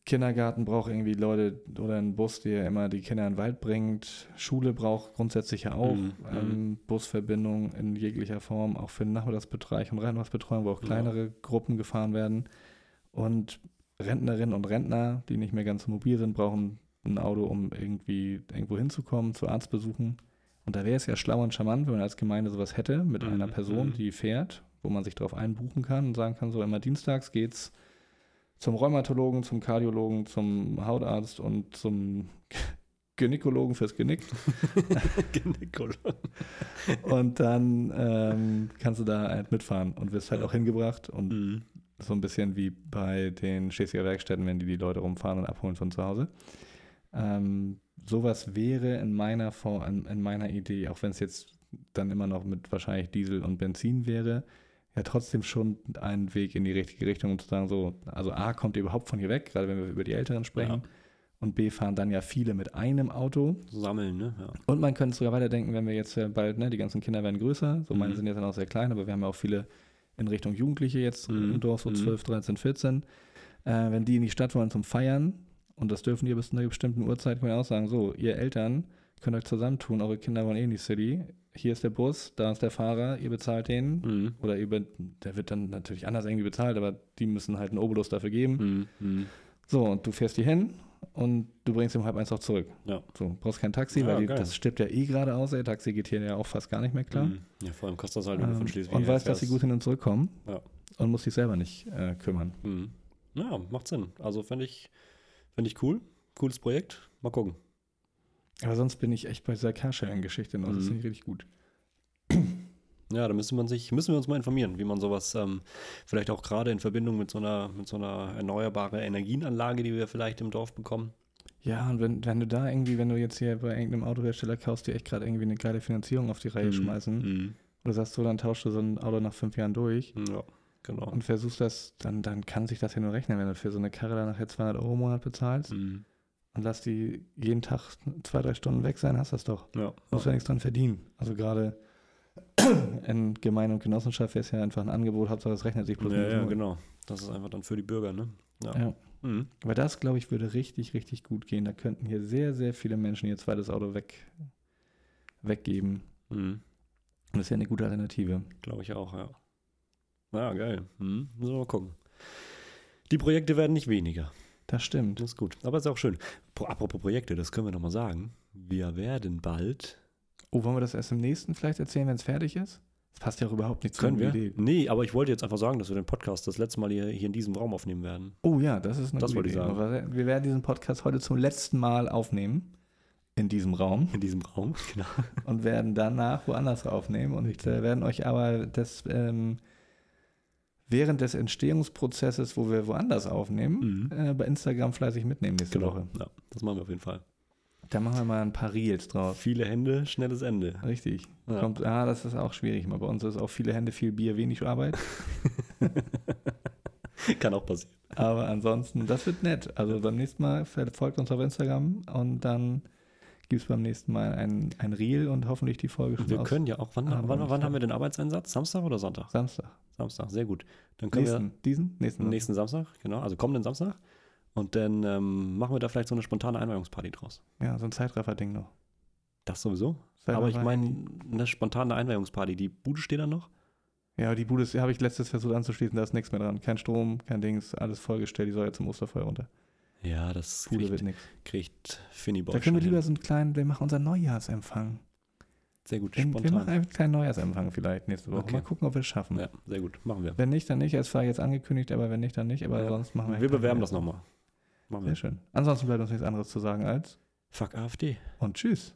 Kindergarten braucht irgendwie Leute oder einen Bus, der immer die Kinder in den Wald bringt. Schule braucht grundsätzlich ja auch Mhm. ähm, Busverbindung in jeglicher Form, auch für den Nachmittagsbereich und Reinwachsbetreuung, wo auch Ja. kleinere Gruppen gefahren werden. Und Rentnerinnen und Rentner, die nicht mehr ganz mobil sind, brauchen ein Auto, um irgendwie irgendwo hinzukommen, zu Arztbesuchen. Und da wäre es ja schlau und charmant, wenn man als Gemeinde sowas hätte, mit Mhm, einer Person, mhm. die fährt, wo man sich darauf einbuchen kann und sagen kann, so immer dienstags geht's zum Rheumatologen, zum Kardiologen, zum Hautarzt und zum Gynäkologen fürs Genick. Gynäkologe. Und dann ähm, kannst du da halt mitfahren und wirst halt auch hingebracht und Mhm. So ein bisschen wie bei den Schleswiger Werkstätten, wenn die die Leute rumfahren und abholen von zu Hause. Ähm, sowas wäre in meiner, Form, in, in meiner Idee, auch wenn es jetzt dann immer noch mit wahrscheinlich Diesel und Benzin wäre, ja trotzdem schon ein Weg in die richtige Richtung, um zu sagen, so, also A, kommt ihr überhaupt von hier weg, gerade wenn wir über die Älteren sprechen, Ja. und B, fahren dann ja viele mit einem Auto. Sammeln, ne? Ja. Und man könnte sogar weiterdenken, wenn wir jetzt ja bald, ne, die ganzen Kinder werden größer, so meine Mhm. sind jetzt dann auch sehr klein, aber wir haben ja auch viele in Richtung Jugendliche jetzt Mhm. im Dorf, so Mhm. 12, 13, 14. Äh, wenn die in die Stadt wollen zum Feiern, und das dürfen die bis zu einer bestimmten Uhrzeit, können wir auch sagen, so, ihr Eltern könnt euch zusammentun, eure Kinder wollen eh in die City, hier ist der Bus, da ist der Fahrer, ihr bezahlt den, Mhm. oder über, der wird dann natürlich anders irgendwie bezahlt, aber die müssen halt einen Obolus dafür geben. Mhm. Mhm. So, und du fährst die hin und du bringst ihn um halb eins auch zurück. Ja. So, brauchst kein Taxi, Ja, weil die, das stirbt ja eh gerade aus, ey. Taxi geht hier ja auch fast gar nicht mehr klar. Mhm. Ja, vor allem kostet das halt, Ähm, von Schleswig und weißt, dass sie gut hin und zurückkommen Ja. und musst dich selber nicht äh, kümmern. Mhm. Ja, macht Sinn. Also fände ich, fänd ich cool. Cooles Projekt. Mal gucken. Aber sonst bin ich echt bei dieser Carsharing-Geschichte noch. Das Mhm. finde ich richtig gut. Ja, da müsste man sich, müssen wir uns mal informieren, wie man sowas ähm, vielleicht auch gerade in Verbindung mit so einer, mit so einer erneuerbaren Energienanlage, die wir vielleicht im Dorf bekommen. Ja, und wenn, wenn du da irgendwie, wenn du jetzt hier bei irgendeinem Autohersteller kaufst, die echt gerade irgendwie eine geile Finanzierung auf die Reihe Mhm. schmeißen, Mhm. oder sagst so, dann tauschst du so ein Auto nach fünf Jahren durch Ja, genau. und versuchst das, dann, dann kann sich das ja nur rechnen, wenn du für so eine Karre dann nachher 200 Euro im Monat bezahlst Mhm. und lass die jeden Tag zwei, drei Stunden weg sein, hast das doch. Ja. Musst ja nichts dran verdienen. Also gerade in Gemeinde und Genossenschaft es ja einfach ein Angebot, Hauptsache es rechnet sich bloß Ja, ja, genau. Das ist einfach dann für die Bürger, ne? Ja. Mhm. Aber das, glaube ich, würde richtig, richtig gut gehen. Da könnten hier sehr, sehr viele Menschen ihr zweites Auto weg, weggeben. Mhm. Und das ist ja eine gute Alternative. Glaube ich auch, ja. Ja, geil. Mhm. Müssen wir mal gucken. Die Projekte werden nicht weniger. Das stimmt. Das ist gut. Aber ist auch schön. Pro, apropos Projekte, das können wir nochmal sagen. Wir werden bald. Oh, wollen wir das erst im nächsten vielleicht erzählen, wenn es fertig ist? Das passt ja auch überhaupt nicht zu Können wir? Idee. Nee, aber ich wollte jetzt einfach sagen, dass wir den Podcast das letzte Mal hier, hier in diesem Raum aufnehmen werden. Oh ja, das ist eine Das gute wollte ich Idee. Wir werden diesen Podcast heute zum letzten Mal aufnehmen. in diesem Raum in diesem Raum. Genau. und werden danach woanders aufnehmen und äh, werden euch aber das ähm, während des Entstehungsprozesses, wo wir woanders aufnehmen, Mhm. äh, bei Instagram fleißig mitnehmen nächste Woche. Ja, das machen wir auf jeden Fall. Da machen wir mal ein paar Reels drauf. Viele Hände, schnelles Ende. Richtig. Ja. Kommt, ah, das ist auch schwierig. Mal bei uns ist auch viele Hände, viel Bier, wenig Arbeit. Kann auch passieren. Aber ansonsten, das wird nett. Also beim nächsten Mal folgt uns auf Instagram und dann gibt es beim nächsten Mal ein, ein Reel und hoffentlich die Folge schon Wir aus können ja auch, wann, Ah, wann, wann haben wir den Arbeitseinsatz? Samstag oder Sonntag? Samstag. Samstag, sehr gut. Dann können Nächsten, diesen? Nächsten. wir nächsten Samstag, genau, also kommenden Samstag. Und dann ähm, machen wir da vielleicht so eine spontane Einweihungsparty draus. Ja, so ein Zeitraffer-Ding noch. Das sowieso. Aber ich meine, eine spontane Einweihungsparty, die Bude steht da noch? Ja, die Bude habe ich letztes versucht anzuschließen, da ist nichts mehr dran. Kein Strom, kein Dings, alles vollgestellt, die soll jetzt zum Osterfeuer runter. Ja, das Bude kriegt, wird nichts. kriegt Finny Da können wir lieber hin. so einen kleinen, wir machen unseren Neujahrsempfang. Sehr gut, Wir, wir spontan. machen einen kleinen Neujahrsempfang vielleicht nächste Woche. Okay. Mal gucken, ob wir es schaffen. ja, sehr gut, machen wir. Wenn nicht, dann nicht. Es war jetzt angekündigt, aber wenn nicht, dann nicht. Aber Ja. sonst machen wir. Wir bewerben das nochmal. Machen Sehr wir. schön. Ansonsten bleibt uns nichts anderes zu sagen als Fuck AfD. und tschüss.